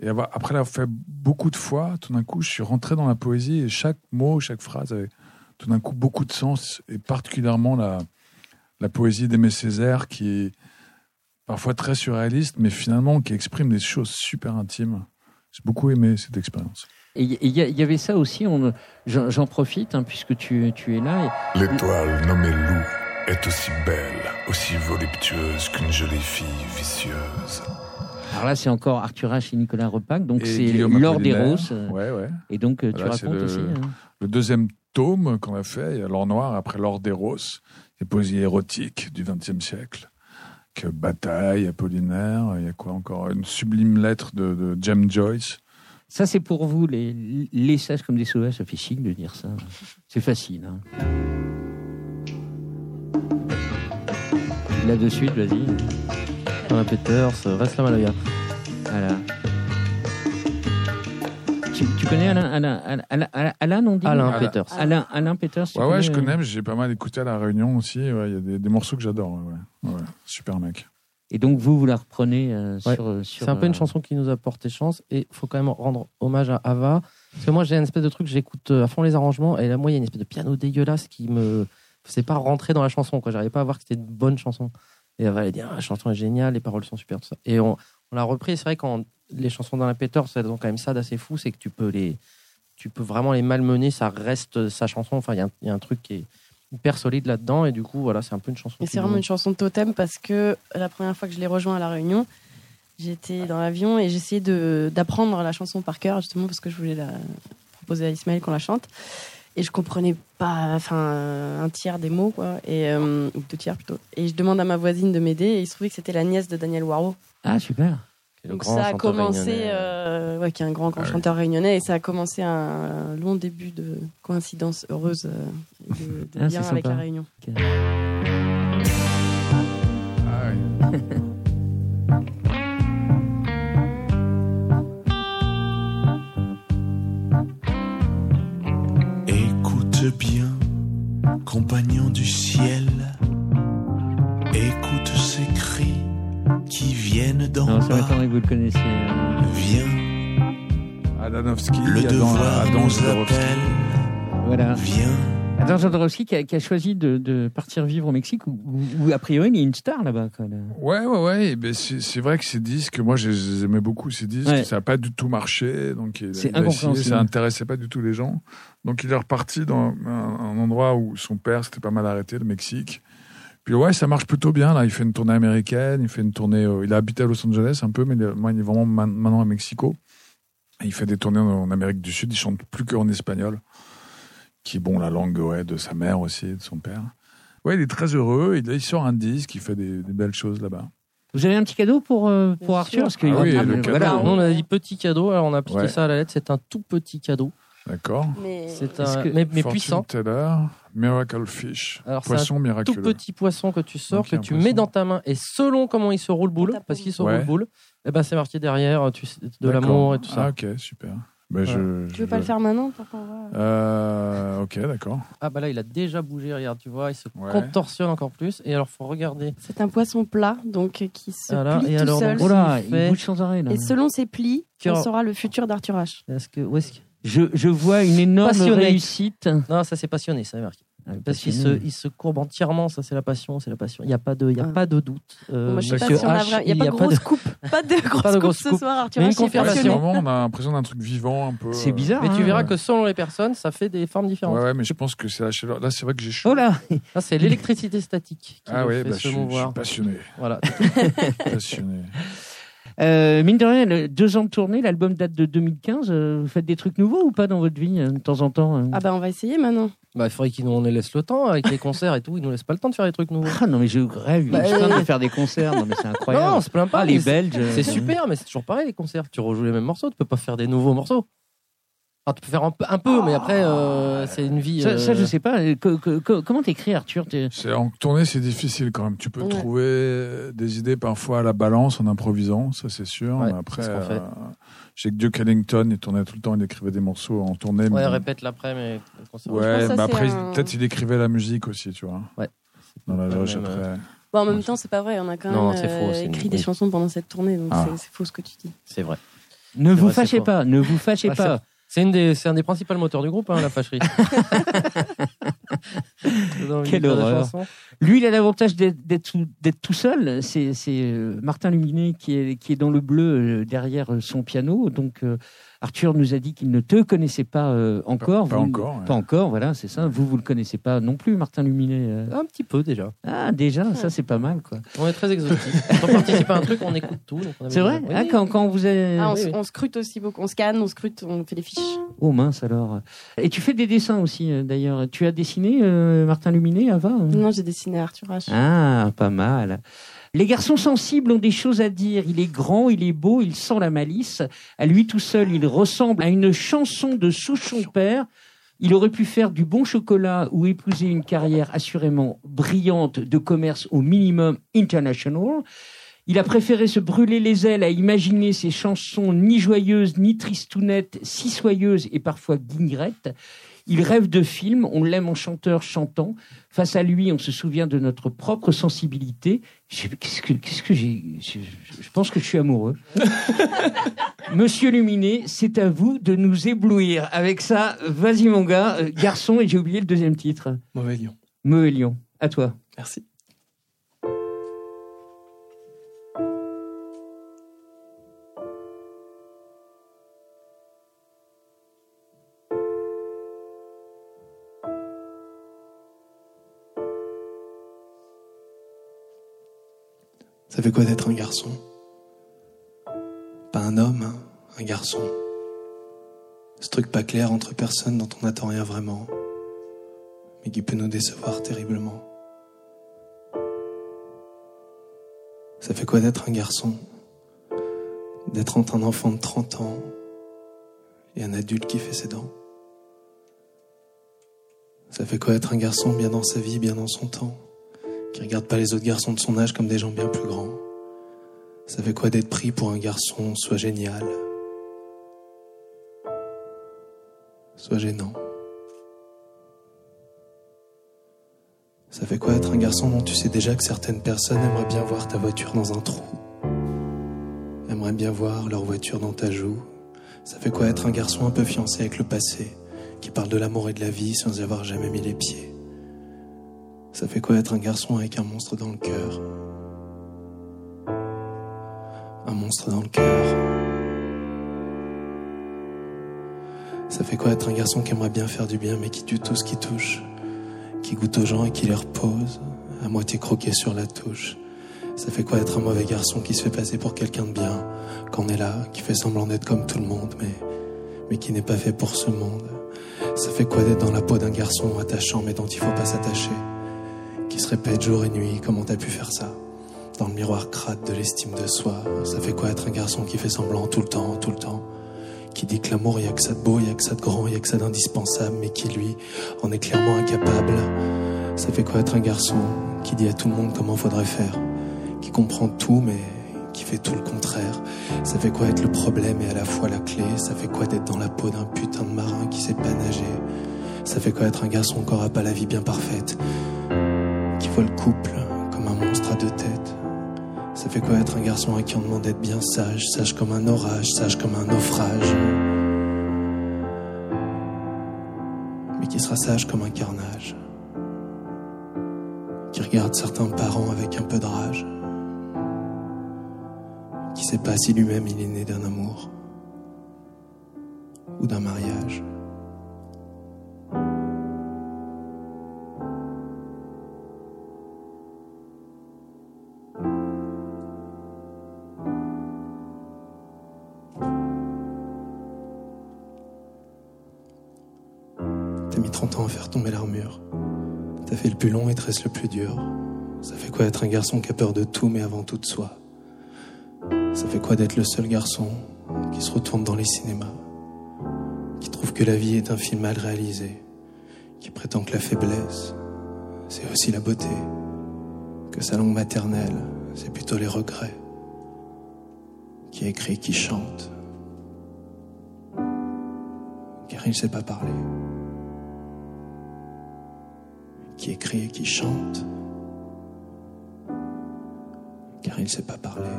Et avoir- après l'avoir fait beaucoup de fois, tout d'un coup, je suis rentré dans la poésie et chaque mot, chaque phrase avait tout d'un coup beaucoup de sens, et particulièrement la, la poésie d'Aimé Césaire qui est parfois très surréaliste, mais finalement qui exprime des choses super intimes. J'ai beaucoup aimé cette expérience. Et il y, avait ça aussi, j'en profite, hein, puisque tu, tu es là. et- L'étoile nommée Lou est aussi belle, aussi voluptueuse qu'une jolie fille vicieuse. alors là, c'est encore Arthur H et Nicolas Repac, donc c'est L'Or des. Roses. Ouais, ouais. Et donc, tu racontes le- aussi. hein. Le deuxième tome qu'on a fait, il y a l'or noir, après l'or des roses, les poésies érotiques du XXe siècle. Que Bataille, Apollinaire, il y a quoi encore? Une sublime lettre de, de James Joyce. Ça, c'est pour vous, les, sages comme des sauvages, ça fait chic de dire ça. C'est facile. Hein. Là de suite, vas-y. Alain Peters, reste la Malaya. Voilà. Tu, tu connais Alain, Alain, Alain, Alain, Alain, on dit Alain Alain. Peters. Alain, Alain Peters. Ouais, ouais, je euh, connais, mais j'ai pas mal écouté à la Réunion aussi. ouais, Il y a des, des morceaux que j'adore. Ouais, ouais. Ouais, super mec. Et donc, vous, vous la reprenez euh, Ouais. sur, euh, sur. C'est un peu une euh, chanson qui nous a porté chance et faut quand même rendre hommage à Ava. Parce que moi, j'ai une espèce de truc, j'écoute euh, à fond les arrangements et là, moi, il y a une espèce de piano dégueulasse qui me faisait pas rentrer dans la chanson. quoi. J'arrivais pas à voir que c'était une bonne chanson. Et Ava, elle dit, ah, la chanson est géniale, les paroles sont super, tout ça. Et on, on l'a repris. C'est vrai, quand les chansons dans la Peters, elles ont quand même ça d'assez fou, c'est que tu peux les. Tu peux vraiment les malmener, ça reste sa chanson. Enfin, il y a un- il y, a un truc qui est hyper solide là-dedans. Et du coup, voilà, c'est un peu une chanson. Qui c'est vraiment une chanson totem parce que la première fois que je l'ai rejoint à La Réunion, j'étais dans l'avion et j'essayais de- d'apprendre la chanson par cœur, justement parce que je voulais la proposer à Ismaël qu'on la chante. Et je comprenais pas enfin, un tiers des mots, quoi, et, euh, ou deux tiers plutôt. Et je demande à ma voisine de m'aider et il se trouvait que c'était la nièce de Daniel Waro. Ah, super. Donc ça a commencé, euh, ouais, qui est un grand, grand Ah chanteur réunionnais, et ça a commencé un, long début de coïncidence heureuse euh, de, de Ah, lien avec sympa. la Réunion. Ah. Le connaissiez. euh. Viens, Adanovski, le Adam, devoir Adam nous appelle. Voilà. Viens, Adam Jodorowsky qui a, qui a choisi de, de partir vivre au Mexique où, où- où, a priori il est une star là-bas. Ouais, ouais, ouais. et ben, c'est c'est vrai que ces disques, moi j'ai- j'aimais beaucoup ces disques, Ouais. ça n'a pas du tout marché. Donc il, C'est il a ça intéressait pas du tout les gens. Donc il est reparti dans un, un endroit où son père s'était pas mal arrêté, le Mexique. Puis ouais, ça marche plutôt bien. Là, il fait une tournée américaine, il fait une tournée. euh, il a habité à Los Angeles un peu, mais il est- moi, il est vraiment maintenant à Mexico. Et il fait des tournées en, en Amérique du Sud. Il chante plus qu'en espagnol, qui est bon la langue ouais, de sa mère aussi, de son père. Ouais, il est très heureux. Il, il sort un disque, il fait des, des belles choses là-bas. Vous avez un petit cadeau pour, euh, pour Arthur parce que Ah oui, le cadeau. voilà, on a dit petit cadeau, alors on a appliqué Ouais. ça à la lettre, c'est un tout petit cadeau. D'accord. Mais C'est un, que- mais, mais puissant. Teller, Miracle Fish. Alors, c'est un Poisson tout petit poisson que tu sors, Ok, que tu poisson. mets dans ta main, et selon comment il se roule boule, parce qu'il se Ouais. roule boule, eh ben, c'est marqué derrière tu sais, de D'accord. l'amour et tout ça. Ah, ok, super. Ben, Voilà. je, tu je veux pas le faire maintenant pour qu'on voit Euh, ok, d'accord. Ah bah là, il a déjà bougé, regarde, tu vois, il se Ouais. contorsionne encore plus. Et alors, faut regarder. C'est un poisson plat, donc euh, qui se Voilà, plie et tout alors, seul. donc, Oh là, Il il fait- bouge sans arrêt là. Et selon ses plis, Cœur- on saura le futur d'Arthur H. Est-ce que, où est-ce que... Je, je vois une énorme Passionné. réussite. Non, ça c'est passionné, ça marqué. Ah, Parce qu'il se, il se courbe entièrement, ça c'est la passion, c'est la passion. Il n'y a pas de, il y a Ah. pas de doute. Euh, Moi, je sais pas si on a H, vraiment- Il n'y a pas de grosse coupe. Pas de grosse Pas de coupe ce soir, Arthur Mais une Là, confirmation. passionné. vraiment, on a l'impression d'un truc vivant un peu. C'est euh, bizarre. Mais tu hein. verras que selon les personnes, ça fait des formes différentes. Ouais, ouais, mais je pense que c'est la chaleur. Là, c'est vrai que j'ai chaud. Oh là Ça, c'est l'électricité statique qui ah fait bah, je, suis, je suis passionné. Voilà. passionné. Euh, mine de rien, deux ans de tournée, l'album date de 2015. euh, vous faites des trucs nouveaux ou pas dans votre vie euh, de temps en temps Ah bah on va essayer maintenant. Bah, il faudrait qu'ils nous en laissent le temps avec les concerts et tout. Ils nous laissent pas le temps de faire des trucs nouveaux. Ah non mais je rêve, Bah, est en train euh, de faire des concerts. Non mais c'est incroyable. Non, on se plaint pas. Ah, les Belges. C'est super, mais c'est toujours pareil les concerts. Tu rejoues les mêmes morceaux, tu peux pas faire des nouveaux morceaux. Enfin, tu peux faire un peu, un peu mais après, euh, c'est une vie. Ça, ça, euh, je sais pas. euh, co- co- comment t'écris Arthur en tournée, c'est difficile quand même. Tu peux Ouais. trouver des idées parfois à la balance en improvisant, ça c'est sûr. Ouais, mais après, fait. euh, je sais que Duke Ellington, il tournait tout le temps, il écrivait des morceaux en tournée. Ouais, mais- répète l'après, mais. Ouais, mais après, un- peut-être il écrivait la musique aussi, tu vois. Ouais. Dans la pas loge après. Bon, en même temps, c'est pas vrai. On a quand Non, même c'est faux, euh, une- écrit des chansons pendant cette tournée, donc Ah. c'est- faux ce que tu dis. C'est vrai. Ne vous fâchez pas, ne vous fâchez Ah, pas. C'est un des principaux moteurs du groupe, hein, la fâcherie. Quelle horreur. Lui, il a l'avantage d'être tout, seul. C'est euh, Martin Luminet qui est, qui est dans le bleu euh, derrière euh, son piano. Donc, euh, Arthur nous a dit qu'il ne te connaissait pas euh, encore. Pas Vous- encore, ouais. Pas encore, voilà, c'est ça. Vous, vous le connaissez pas non plus, Martin Luminet. euh. Un petit peu déjà. Ah, déjà, ça, c'est pas mal, quoi. On est très exotique. Quand on participe à un truc, on écoute tout. C'est vrai ah, quand, quand vous avez... Ah, on, oui, s- oui. on scrute aussi beaucoup. On scanne, on scrute, on fait des fiches. Oh mince, alors. Et tu fais des dessins aussi, d'ailleurs. Tu as dessiné euh, Martin Luminet, Ava hein Non, j'ai dessiné Arthur H. Ah, pas mal. Les garçons sensibles ont des choses à dire. Il est grand, il est beau, il sent la malice. À lui tout seul, il ressemble à une chanson de Souchon père. Il aurait pu faire du bon chocolat ou épouser une carrière assurément brillante de commerce au minimum international. Il a préféré se brûler les ailes à imaginer ses chansons ni joyeuses ni tristounettes, si soyeuses et parfois guignerettes. Il rêve de films, on l'aime en chanteur chantant. Face à lui, on se souvient de notre propre sensibilité. Je- Qu'est-ce que, qu'est-ce que j'ai je, pense que je suis amoureux. Monsieur Luminet, c'est à vous de nous éblouir. Avec ça, vas-y mon gars, euh, garçon, et j'ai oublié le deuxième titre. Mauvais Lion, à toi. Merci. Ça fait quoi d'être un garçon? Pas un homme, hein, un garçon. Ce truc pas clair entre personnes dont on n'attend rien vraiment, mais qui peut nous décevoir terriblement. Ça fait quoi d'être un garçon? D'être entre un enfant de 30 ans et un adulte qui fait ses dents? Ça fait quoi être un garçon bien dans sa vie, bien dans son temps? Qui regarde pas les autres garçons de son âge comme des gens bien plus grands. Ça fait quoi d'être pris pour un garçon soit génial? Soit gênant. Ça fait quoi être un garçon dont tu sais déjà que certaines personnes aimeraient bien voir ta voiture dans un trou? Aimeraient bien voir leur voiture dans ta joue? Ça fait quoi être un garçon un peu fiancé avec le passé qui parle de l'amour et de la vie sans y avoir jamais mis les pieds? Ça fait quoi être un garçon avec un monstre dans le cœur? Un monstre dans le cœur. Ça fait quoi être un garçon qui aimerait bien faire du bien mais qui tue tout ce qui touche Qui goûte aux gens et qui les repose, à moitié croqué sur la touche? Ça fait quoi être un mauvais garçon qui se fait passer pour quelqu'un de bien Qu'on est là, qui fait semblant d'être comme tout le monde mais, qui n'est pas fait pour ce monde? Ça fait quoi d'être dans la peau d'un garçon attachant mais dont il faut pas s'attacher? Qui se répète jour et nuit comment t'as pu faire ça? Dans le miroir crade de l'estime de soi, ça fait quoi être un garçon qui fait semblant tout le temps, tout le temps? Qui dit que l'amour, il a que ça de beau, il a que ça de grand, il a que ça d'indispensable, mais qui, lui, en est clairement incapable? Ça fait quoi être un garçon qui dit à tout le monde comment faudrait faire, qui comprend tout, mais qui fait tout le contraire? Ça fait quoi être le problème et à la fois la clé? Ça fait quoi d'être dans la peau d'un putain de marin qui sait pas nager? Ça fait quoi être un garçon qui aura pas la vie bien parfaite, le couple comme un monstre à deux têtes. Ça fait quoi être un garçon à qui on demande d'être bien sage, sage comme un orage, sage comme un naufrage. Mais qui sera sage comme un carnage. Qui regarde certains parents avec un peu de rage. Qui sait pas si lui-même il est né d'un amour Ou d'un mariage T'as fait le plus long et te le plus dur. Ça fait quoi être un garçon qui a peur de tout mais avant tout de soi? Ça fait quoi d'être le seul garçon qui se retourne dans les cinémas? Qui trouve que la vie est un film mal réalisé? Qui prétend que la faiblesse, c'est aussi la beauté? Que sa langue maternelle, c'est plutôt les regrets? Qui écrit, qui chante? Car il ne sait pas parler qui écrit et qui chante, car il ne sait pas parler.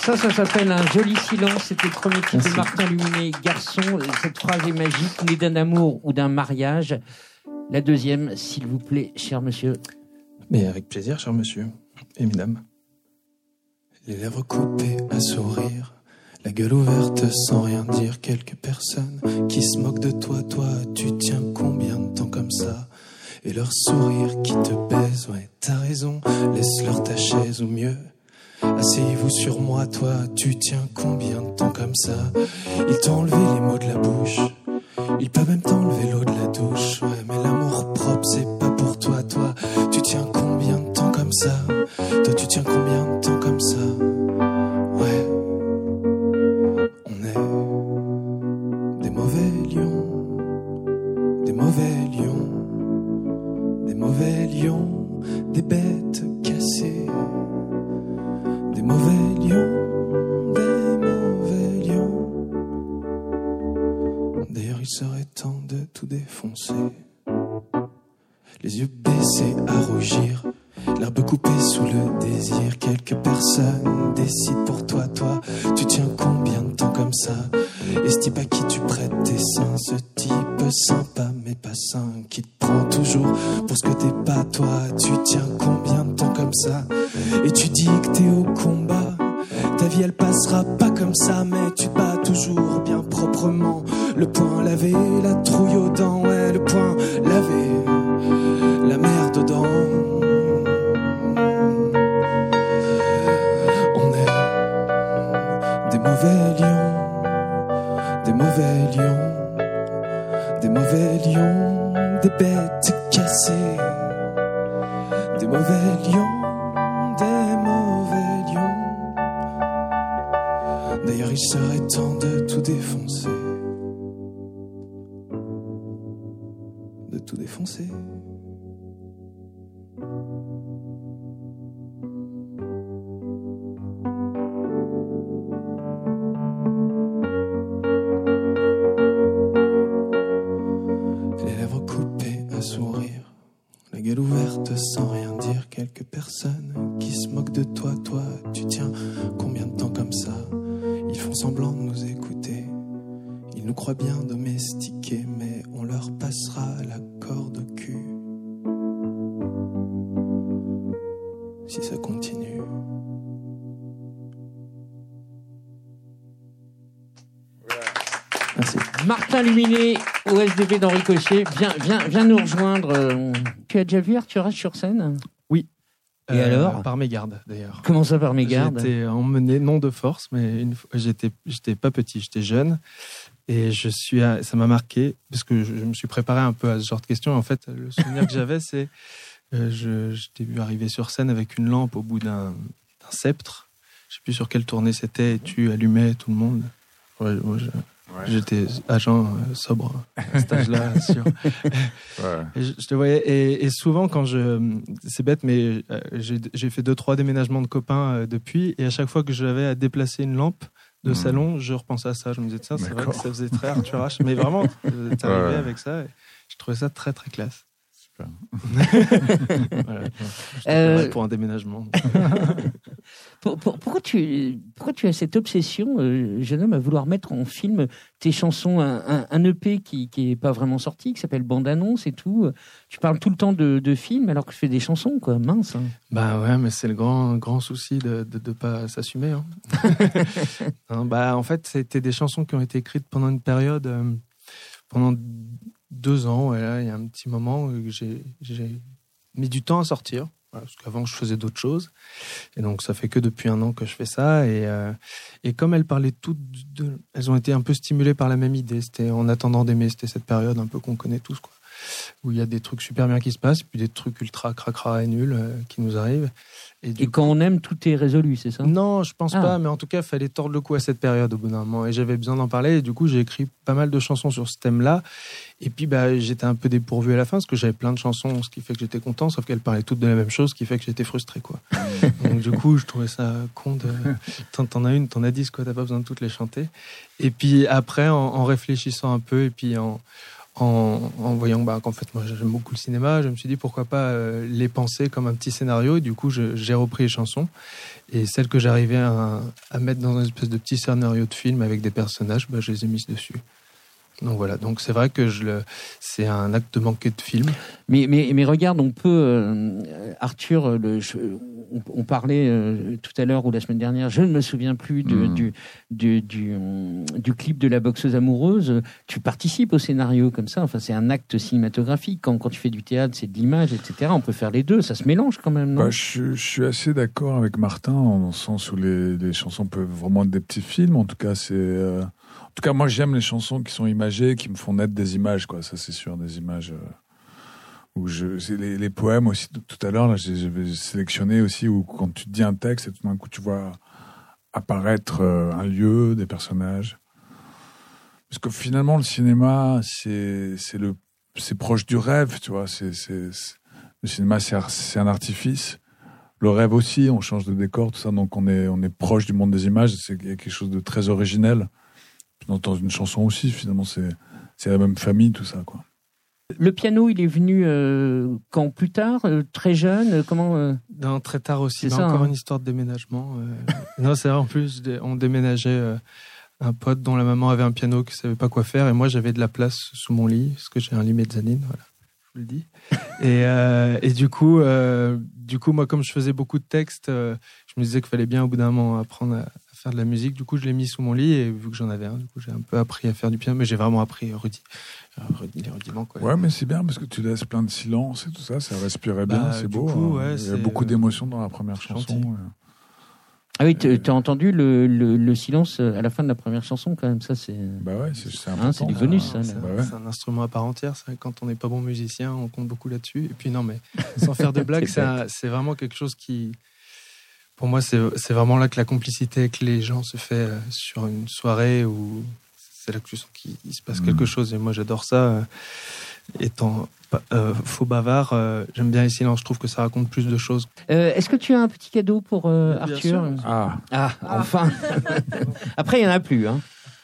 Ça, ça s'appelle un joli silence. C'était le premier titre de Martin Luminet, Garçon. Cette phrase est magique, né d'un amour ou d'un mariage. La deuxième, s'il vous plaît, cher monsieur. Mais avec plaisir, cher monsieur et mesdames. Les lèvres coupées à sourire, la gueule ouverte sans rien dire, quelques personnes qui se moquent de toi, toi, tu tiens combien de temps comme ça? Et leur sourire qui te baise, ouais, t'as raison, laisse-leur ta chaise ou mieux. Asseyez-vous sur moi, toi, tu tiens combien de temps comme ça? Ils t'ont enlevé les mots de la bouche, ils peuvent même t'enlever l'eau de la douche, ouais, mais l'amour propre, c'est pas pour toi, toi, tu tiens combien de temps comme ça? Toi, tu tiens combien de temps comme ça? Les yeux baissés à rougir, l'herbe coupée sous le désir. Quelques personnes décident pour toi, toi, tu tiens combien de temps comme ça? Et ce type à qui tu prêtes tes seins, ce type sympa mais pas sain, qui te prend toujours pour ce que t'es pas toi, tu tiens combien de temps comme ça? Et tu dis que t'es au combat. Ta vie elle passera pas comme ça, mais tu bats toujours bien proprement. Le poing lavé, la trouille aux dents, ouais, le poing lavé, OSDB d'Henri Cochet, viens, viens, viens nous rejoindre. euh, Tu as déjà vu Arthur H sur scène? Et Euh, alors? Par mégarde, d'ailleurs. Comment ça par mégarde? J'ai été emmené, non de force, mais une fois- j'étais, j'étais pas petit, j'étais jeune. Et je suis, à- ça m'a marqué, parce que je, je me suis préparé un peu à ce genre de questions. En fait, le souvenir que j'avais, c'est euh, je, je t'ai vu arriver sur scène avec une lampe au bout d'un, d'un sceptre. Je sais plus sur quelle tournée c'était, et tu allumais tout le monde. Ouais, je- J'étais agent euh, sobre à cet âge-là, sûr. Ouais. Je, je te voyais, et, et souvent quand je, c'est bête, mais euh, j'ai fait deux trois déménagements de copains euh, depuis, et à chaque fois que j'avais à déplacer une lampe de Mhm. salon, je repensais à ça. Je me disais tiens, c'est vrai que ça faisait très Arthur H, mais vraiment, arrivé Ouais. avec ça, et je trouvais ça très très classe. Voilà, Euh, pour un déménagement. Pour- pour- pourquoi, tu, pourquoi tu as cette obsession, euh, jeune homme, à vouloir mettre en film tes chansons, un, un- un EP qui n'est pas vraiment sorti, qui s'appelle Bande Annonce et tout Tu parles tout le temps de, de films alors que je fais des chansons, quoi. Mince. hein. Bah ouais, mais c'est le grand, grand souci de ne pas s'assumer. hein. Hein, bah, en fait, c'était des chansons qui ont été écrites pendant une période, euh, pendant deux ans. là, il y a un petit moment où j'ai mis du temps à sortir. Parce qu'avant, je faisais d'autres choses. Et donc, ça fait que depuis un an que je fais ça. Et, euh, et comme elles parlaient toutes. Elles ont été un peu stimulées par la même idée. C'était en attendant d'aimer. C'était cette période un peu qu'on connaît tous, quoi. Où il y a des trucs super bien qui se passent, puis des trucs ultra cracra et nuls euh, qui nous arrivent. Et quand on aime, tout est résolu, c'est ça? Non, je pense Ah. pas, mais en tout cas, il fallait tordre le cou à cette période au bout d'un moment. Et j'avais besoin d'en parler. Et du coup, j'ai écrit pas mal de chansons sur ce thème-là. Et puis, bah, j'étais un peu dépourvu à la fin, parce que j'avais plein de chansons, ce qui fait que j'étais content, sauf qu'elles parlaient toutes de la même chose, ce qui fait que j'étais frustré, quoi. Donc, du coup, je trouvais ça con de. T'en- T'en as une, t'en as dix, quoi. T'as pas besoin de toutes les chanter. Et puis, après, en, en réfléchissant un peu, et puis en. En, en voyant bah, qu'en fait moi j'aime beaucoup le cinéma, je me suis dit pourquoi pas euh, les penser comme un petit scénario et du coup j'ai repris les chansons et celles que j'arrivais à, à mettre dans une espèce de petit scénario de film avec des personnages, bah, je les ai mises dessus. Donc voilà, donc c'est vrai que je le, c'est un acte de manquer de film. Mais, mais, mais regarde, on peut. euh, Arthur, le, je- on, on parlait euh, tout à l'heure ou la semaine dernière, je ne me souviens plus de, Mm. du, du, du, du clip de la boxeuse amoureuse. Tu participes au scénario comme ça. Enfin, c'est un acte cinématographique. Quand, quand tu fais du théâtre, c'est de l'image, etc. On peut faire les deux. Ça se mélange quand même, non? Bah, je, je suis assez d'accord avec Martin dans le sens où les, les chansons peuvent vraiment être des petits films. En tout cas, c'est. euh, En tout cas, moi, j'aime les chansons qui sont imagées, qui me font naître des images, quoi. Ça, c'est sûr, des images. euh, Où les, poèmes aussi. Tout à l'heure, j'ai sélectionné aussi où quand tu te dis un texte tout d'un coup tu vois apparaître euh, un lieu, des personnages. Parce que finalement, le cinéma, c'est proche du rêve, tu vois. Le cinéma, c'est un artifice. Le rêve aussi, on change de décor, tout ça. Donc on est on est proche du monde des images. C'est quelque chose de très originel. Dans, dans une chanson aussi, finalement, c'est la même famille, tout ça, quoi. Le piano, il est venu euh, quand? Plus tard, euh, très jeune? euh, Comment euh, Non, très tard aussi. C'est Bah, ça, encore hein. une histoire de déménagement. euh. non, c'est vrai, en plus, on déménageait euh, un pote dont la maman avait un piano qui savait pas quoi faire et moi j'avais de la place sous mon lit parce que j'ai un lit mezzanine, voilà, je vous le dis. Et, euh, et du coup, euh, du coup, moi comme je faisais beaucoup de textes, euh, je me disais qu'il fallait bien au bout d'un moment apprendre à faire de la musique. Du coup, je l'ai mis sous mon lit et vu que j'en avais un, du coup, j'ai un peu appris à faire du piano, mais j'ai vraiment appris euh, rudi- les rudiments quoi. Ouais, mais c'est bien parce que tu laisses plein de silence et tout ça, ça respirait bien, Bah, c'est beau. coup, hein. ouais, Il y a beaucoup euh, d'émotions dans la première chanson. ouais. Ah oui, tu as entendu le, le, le silence euh, à la fin de la première chanson quand même. Ça, c'est. Bah ouais, c'est Hein, du bonus, ça, C'est. Bah ouais. un instrument à part entière. Quand on n'est pas bon musicien, on compte beaucoup là-dessus. Et puis non, mais sans faire de blagues, c'est vraiment quelque chose qui, pour moi, c'est c'est vraiment là que la complicité avec les gens se fait euh, sur une soirée où c'est là que tu sens qu'il il se passe Mm. quelque chose. Et moi, j'adore ça. euh, Étant euh, faux bavard, euh, j'aime bien les silences. Je trouve que ça raconte plus de choses. Euh, Est-ce que tu as un petit cadeau pour euh, Arthur sûr. Ah, Ah, enfin Après, il n'y en a plus. Hein.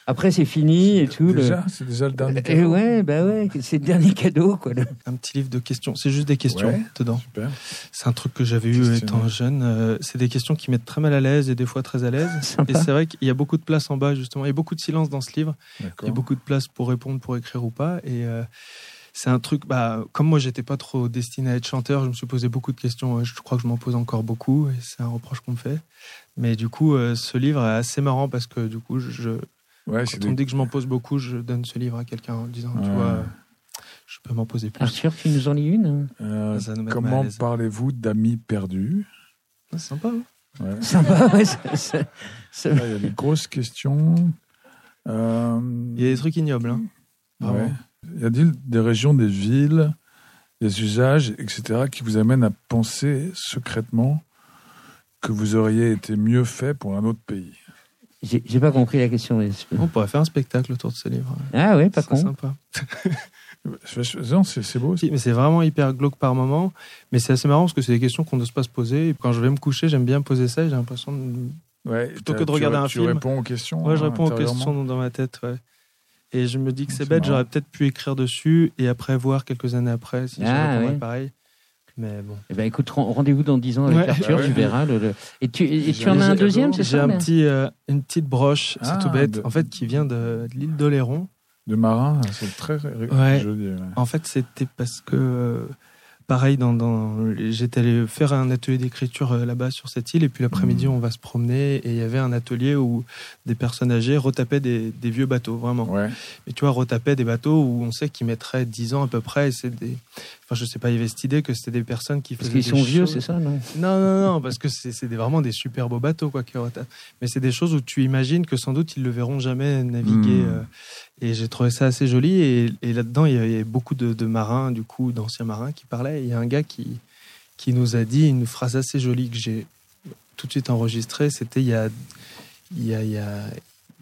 Après, c'est fini et tout. le- Déjà, c'est déjà le dernier. Et cadeau. ouais, bah ouais, c'est le dernier cadeau, quoi. Un petit livre de questions. C'est juste des questions Ouais. dedans. Super. C'est un truc que j'avais eu étant jeune. Euh, c'est des questions qui mettent très mal à l'aise et des fois très à l'aise. Et c'est vrai qu'il y a beaucoup de place en bas, justement. Il y a beaucoup de silence dans ce livre. Il y a beaucoup de place pour répondre, pour écrire ou pas. Et euh, c'est un truc, bah, comme moi, j'étais pas trop destiné à être chanteur, je me suis posé beaucoup de questions. Je crois que je m'en pose encore beaucoup et c'est un reproche qu'on me fait. Mais du coup, euh, ce livre est assez marrant parce que du coup, je, Ouais, quand on me dit que je m'en pose beaucoup, je donne ce livre à quelqu'un en disant, tu vois, je peux m'en poser plus. Arthur, tu nous en lis une? Euh, à comment parlez-vous d'amis perdus? C'est sympa. hein Ouais. Sympa, ouais. Il y a des grosses questions. Euh, Il y a des trucs ignobles. Hein. Ouais. Y a-t-il des régions, des villes, des usages, etc., qui vous amènent à penser secrètement que vous auriez été mieux fait pour un autre pays? J'ai pas compris la question. mais- On pourrait faire un spectacle autour de ce livre. Ah ouais, pas con. sympa. Je- je- Non, c'est c'est beau. Si, mais c'est vraiment hyper glauque par moment. Mais c'est assez marrant parce que c'est des questions qu'on n'ose pas se poser. Et quand je vais me coucher, j'aime bien poser ça et j'ai l'impression de... Ouais, plutôt que de tu- regarder un tu film. réponds aux questions. Ouais, je hein, réponds aux questions dans ma tête. Ouais. Et je me dis que c'est C'est bête, j'aurais peut-être pu écrire dessus et après voir quelques années après si je Ah, répondrais ouais. pareil. Mais bon. Eh ben, écoute, ren- rendez-vous dans 10 ans avec Ouais. Arthur, Ah ouais. tu verras. le- le- Et tu, et tu J'ai- en as un j'ai- deuxième, c'est J'ai ça un mais- petit, euh, une petite broche, c'est Ah, tout bête, de- en fait, qui vient de, de l'île d'Oléron. De marin, c'est très joli. ouais. En fait, c'était parce que, euh, pareil, dans, dans, j'étais allé faire un atelier d'écriture euh, là-bas sur cette île, et puis l'après-midi, Mhm. on va se promener, et il y avait un atelier où des personnes âgées retapaient des, des vieux bateaux, vraiment. Ouais. Et tu vois, retapaient des bateaux où on sait qu'ils mettraient 10 ans à peu près, et c'est des. Enfin, je sais pas, il y avait cette idée que c'était des personnes qui Parce faisaient. qu'ils des sont vieux, c'est ça, non? Non, non, non, parce que c'est vraiment des super beaux bateaux, quoi, qui retapent. Mais c'est des choses où tu imagines que sans doute ils le verront jamais naviguer. Mhm. euh, et j'ai trouvé ça assez joli. Et, et là-dedans, il y avait beaucoup de, de marins, du coup, d'anciens marins qui parlaient. Et Il y a un gars qui, qui nous a dit une phrase assez jolie que j'ai tout de suite enregistrée. C'était il y a, il y a, il y a,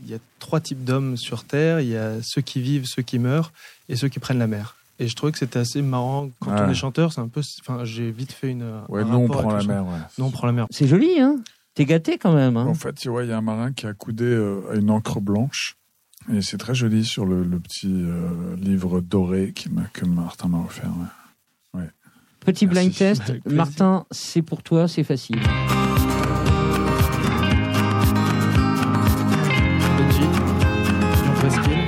il y a trois types d'hommes sur Terre. Il y a ceux qui vivent, ceux qui meurent et ceux qui prennent la mer. Et je trouvais que c'était assez marrant. Quand Ouais. on est chanteur, c'est un peu. Enfin, j'ai vite fait une. Ouais, un nous, on prend la mer. ouais. Nous, on prend la mer. C'est joli, hein T'es gâté quand même, hein En fait, tu vois, il y a un marin qui a coudé euh, à une encre blanche. Et c'est très joli sur le, le petit euh, livre doré qui m'a- que Martin m'a offert. ouais. Petit blind test. Martin, c'est pour toi, c'est facile. Benji, Jean Presqu'île.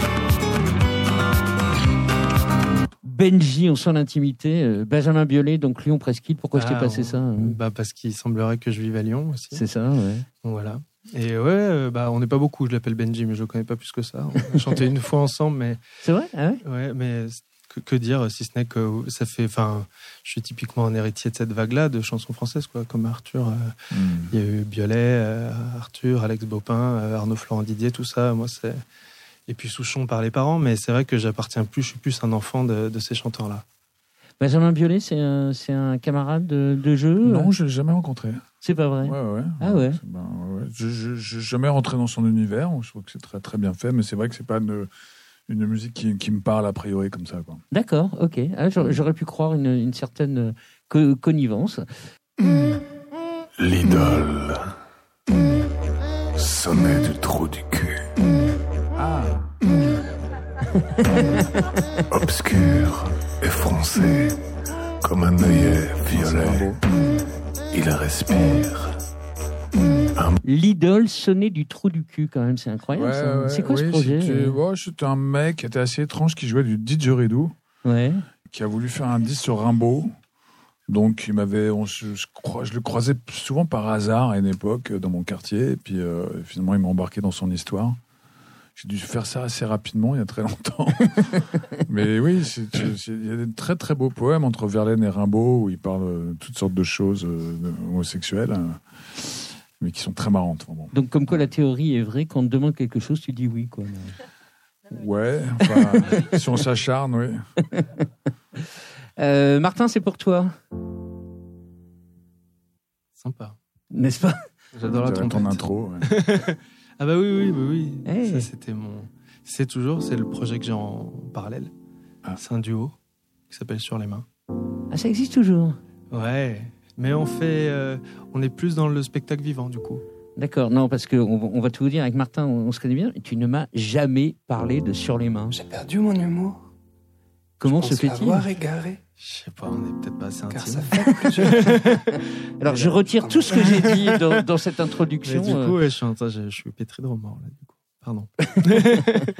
Benji, on sent l'intimité. euh, Benjamin Biolay, donc Lyon Presqu'île. Pourquoi je t'ai Ah, passé ça hein? bah Parce qu'il semblerait que je vive à Lyon aussi. C'est ça, ouais. Voilà. Et ouais, euh, bah, on n'est pas beaucoup. Je l'appelle Benji, mais je le connais pas plus que ça. On a chanté une fois ensemble, mais C'est vrai? Ah ouais? Ouais, mais que, que dire si ce n'est que ça fait. Enfin, je suis typiquement un héritier de cette vague-là de chansons françaises, quoi, comme Arthur. euh, Mm. Il y a eu Biolay, euh, Arthur, Alex Bopin, euh, Arnaud Florent Didier, tout ça. Moi, c'est. Et puis Souchon par les parents, mais c'est vrai que j'appartiens plus, je suis plus un enfant de, de ces chanteurs-là. Benjamin Biolay, c'est un, c'est un camarade de, de jeu Non, je l'ai jamais rencontré. C'est pas vrai. Ouais, ouais. Ah ouais. Ben, ouais. Je n'ai jamais rentré dans son univers. Je trouve que c'est très, très bien fait, mais c'est vrai que c'est pas une, une musique qui, qui me parle a priori comme ça. Quoi. D'accord, ok. Ah, j'aurais, j'aurais pu croire une, une certaine euh, co- connivence. L'idole. Sonnet du trou du cul. Ah Obscur et foncé, comme un œillet violet. Il respire. L'idole sonnait du trou du cul, quand même. C'est incroyable, Ouais, ça. ouais, c'est quoi ce projet c'était- euh ouais, C'était un mec qui était assez étrange qui jouait du didgeridoo, Ouais. qui a voulu faire un disque sur Rimbaud. Donc, il m'avait, on je le croisais souvent par hasard à une époque euh, dans mon quartier. Et puis, euh, finalement, il m'a embarqué dans son histoire. J'ai dû faire ça assez rapidement, il y a très longtemps. Mais oui, il y a des très très beaux poèmes entre Verlaine et Rimbaud où il parle euh, de toutes sortes de choses euh, homosexuelles, euh, mais qui sont très marrantes. Vraiment. Donc, comme quoi la théorie est vraie, quand on te demande quelque chose, tu dis oui, quoi. Ouais, enfin, si on s'acharne, oui. Euh, Martin, c'est pour toi, Sympa. n'est-ce pas? J'adore ton intro. ouais. Ah bah oui, oui, oui, oui. Hey. Ça, c'était mon... C'est toujours, c'est le projet que j'ai en parallèle. Ah. C'est un duo qui s'appelle Sur les mains. Ah, ça existe toujours. Ouais, mais on fait... euh, on est plus dans le spectacle vivant, du coup. D'accord, non, parce qu'on on va tout vous dire, avec Martin, on, on se connaît bien, tu ne m'as jamais parlé de Sur les mains. J'ai perdu mon humour. Comment Je se fait-il avoir égaré. Je sais pas, on est peut-être pas assez intime. Alors, je retire tout ce que j'ai dit dans, dans cette Mais introduction. du euh, coup, ouais, je, suis je, je suis pétri de remords là. Du coup. Pardon.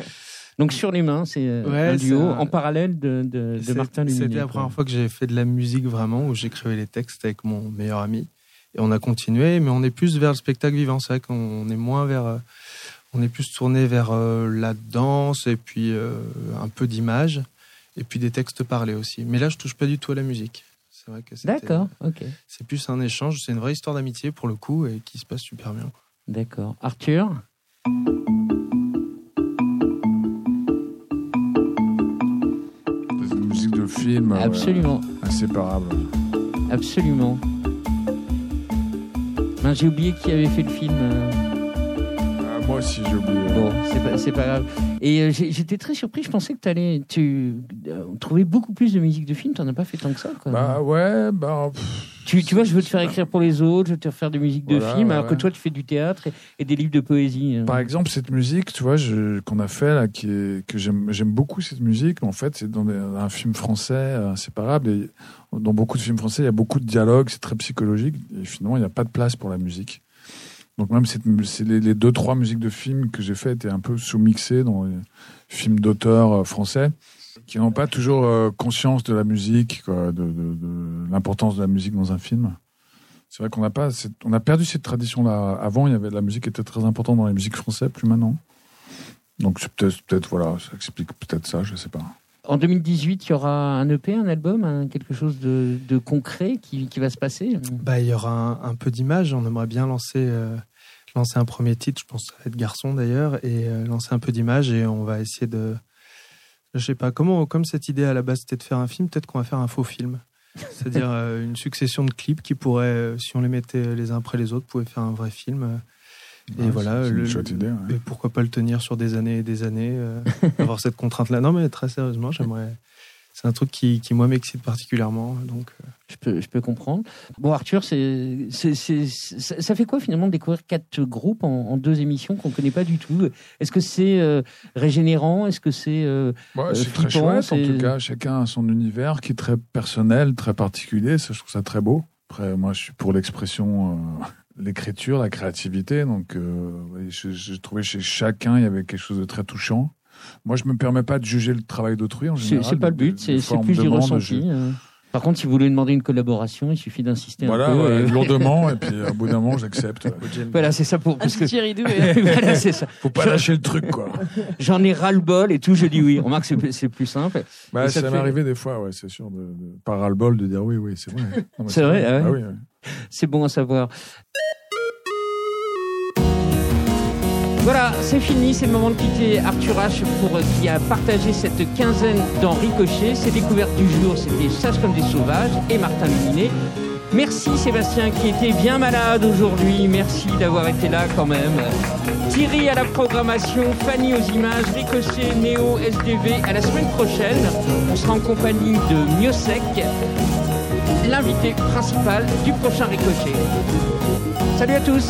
donc, Sur les mains, c'est euh, Ouais, un duo en parallèle de, de, de Martin Luminet. C'était la première fois que j'ai fait de la musique vraiment, où j'écrivais les textes avec mon meilleur ami. Et on a continué, mais on est plus vers le spectacle vivant. C'est vrai qu'on est moins vers. euh, On est plus tourné vers euh, la danse et puis euh, un peu d'image. Et puis des textes parlés aussi. Mais là, je touche pas du tout à la musique. C'est vrai que c'était- D'accord, ok. C'est plus un échange. C'est une vraie histoire d'amitié pour le coup et qui se passe super bien. D'accord. Arthur? C'est une musique de film. ouais, Absolument, inséparable. absolument. Ben, j'ai oublié qui avait fait le film. euh. Moi aussi, j'ai oublié. Bon, c'est pas, c'est pas grave. Et euh, j'ai- j'étais très surpris. Je pensais que t'allais, tu euh, trouver beaucoup plus de musique de film. T'en as pas fait tant que ça. Quoi. Bah ouais, bah. pff, tu, tu vois, je veux te faire écrire pour les autres, je veux te faire de musique de Voilà, film, ouais, alors que ouais. toi, tu fais du théâtre et, et des livres de poésie. euh. Par exemple, cette musique, tu vois, je- qu'on a fait là, qui est, que j'aime, j'aime beaucoup cette musique. En fait, c'est dans des- un film français euh, inséparable. Et dans beaucoup de films français, il y a beaucoup de dialogues, c'est très psychologique. Et finalement, il n'y a pas de place pour la musique. Donc même les, les deux trois musiques de films que j'ai fait étaient un peu sous-mixées dans les films d'auteurs euh, français qui n'ont pas toujours euh, conscience de la musique, quoi, de, l'importance de la musique dans un film. C'est vrai qu'on n'a pas, on a perdu cette tradition-là. Avant, il y avait la musique était très importante dans les musiques françaises, plus maintenant. Donc c'est peut-être, peut-être voilà, ça explique peut-être ça, je sais pas. En 2018, il y aura un EP, un album, un- quelque chose de, de concret qui, qui va se passer? Bah, il y aura un, un peu d'images. On aimerait bien lancer, euh, lancer un premier titre. Je pense que ça va être Garçon d'ailleurs, et euh, lancer un peu d'images. Et on va essayer de, je sais pas comment, comme cette idée à la base c'était de faire un film, peut-être qu'on va faire un faux film. C'est-à-dire euh, une succession de clips qui pourraient, si on les mettait les uns après les autres, pouvaient faire un vrai film. Et Ouais, voilà, le- une chouette idée. ouais. Et pourquoi pas le tenir sur des années et des années, euh, avoir cette contrainte-là. Non, mais très sérieusement, j'aimerais. C'est un truc qui, qui moi, m'excite particulièrement. Donc, euh, Je peux, je peux comprendre. Bon, Arthur, c'est, c'est, c'est- ça ça fait quoi finalement de découvrir quatre groupes en, en deux émissions qu'on ne connaît pas du tout? Est-ce que c'est euh, régénérant? Est-ce que c'est. euh, Ouais, c'est très chouette, en tout cas. Chacun a son univers qui est très personnel, très particulier. Ça, je trouve ça très beau. Après, moi, je suis pour l'expression, euh, l'écriture, la créativité. Donc, euh, j'ai trouvé chez chacun, il y avait quelque chose de très touchant. Moi, je me permets pas de juger le travail d'autrui en c'est, général. c'est pas le but, c'est, plus du ressenti. je- euh. Par contre, si vous voulez demander une collaboration, il suffit d'insister Voilà, un peu. ouais, et- lourdement, et puis au bout d'un moment, j'accepte. ouais. Voilà, c'est ça pour. Un Parce que... Thierry voilà, c'est ça. Faut pas lâcher le truc, quoi. J'en ai ras-le-bol et tout, je dis oui. Remarque, c'est, plus- c'est plus simple. Bah, ça ça m'est fait- arrivé des fois, ouais, c'est sûr, de, de, par ras-le-bol, de dire oui, oui, c'est vrai. C'est vrai, ah ouais Ah oui, ouais. C'est bon à savoir. Voilà, c'est fini, c'est le moment de quitter Arthur H pour, euh, qui a partagé cette quinzaine dans Ricochet. Ses découvertes du jour, c'était Sages comme des sauvages et Martin Luminet. Merci Sébastien qui était bien malade aujourd'hui. Merci d'avoir été là quand même. Thierry à la programmation, Fanny aux images, Ricochet, Néo, SDV. À la semaine prochaine, on sera en compagnie de Miosec, l'invité principal du prochain Ricochet. Salut à tous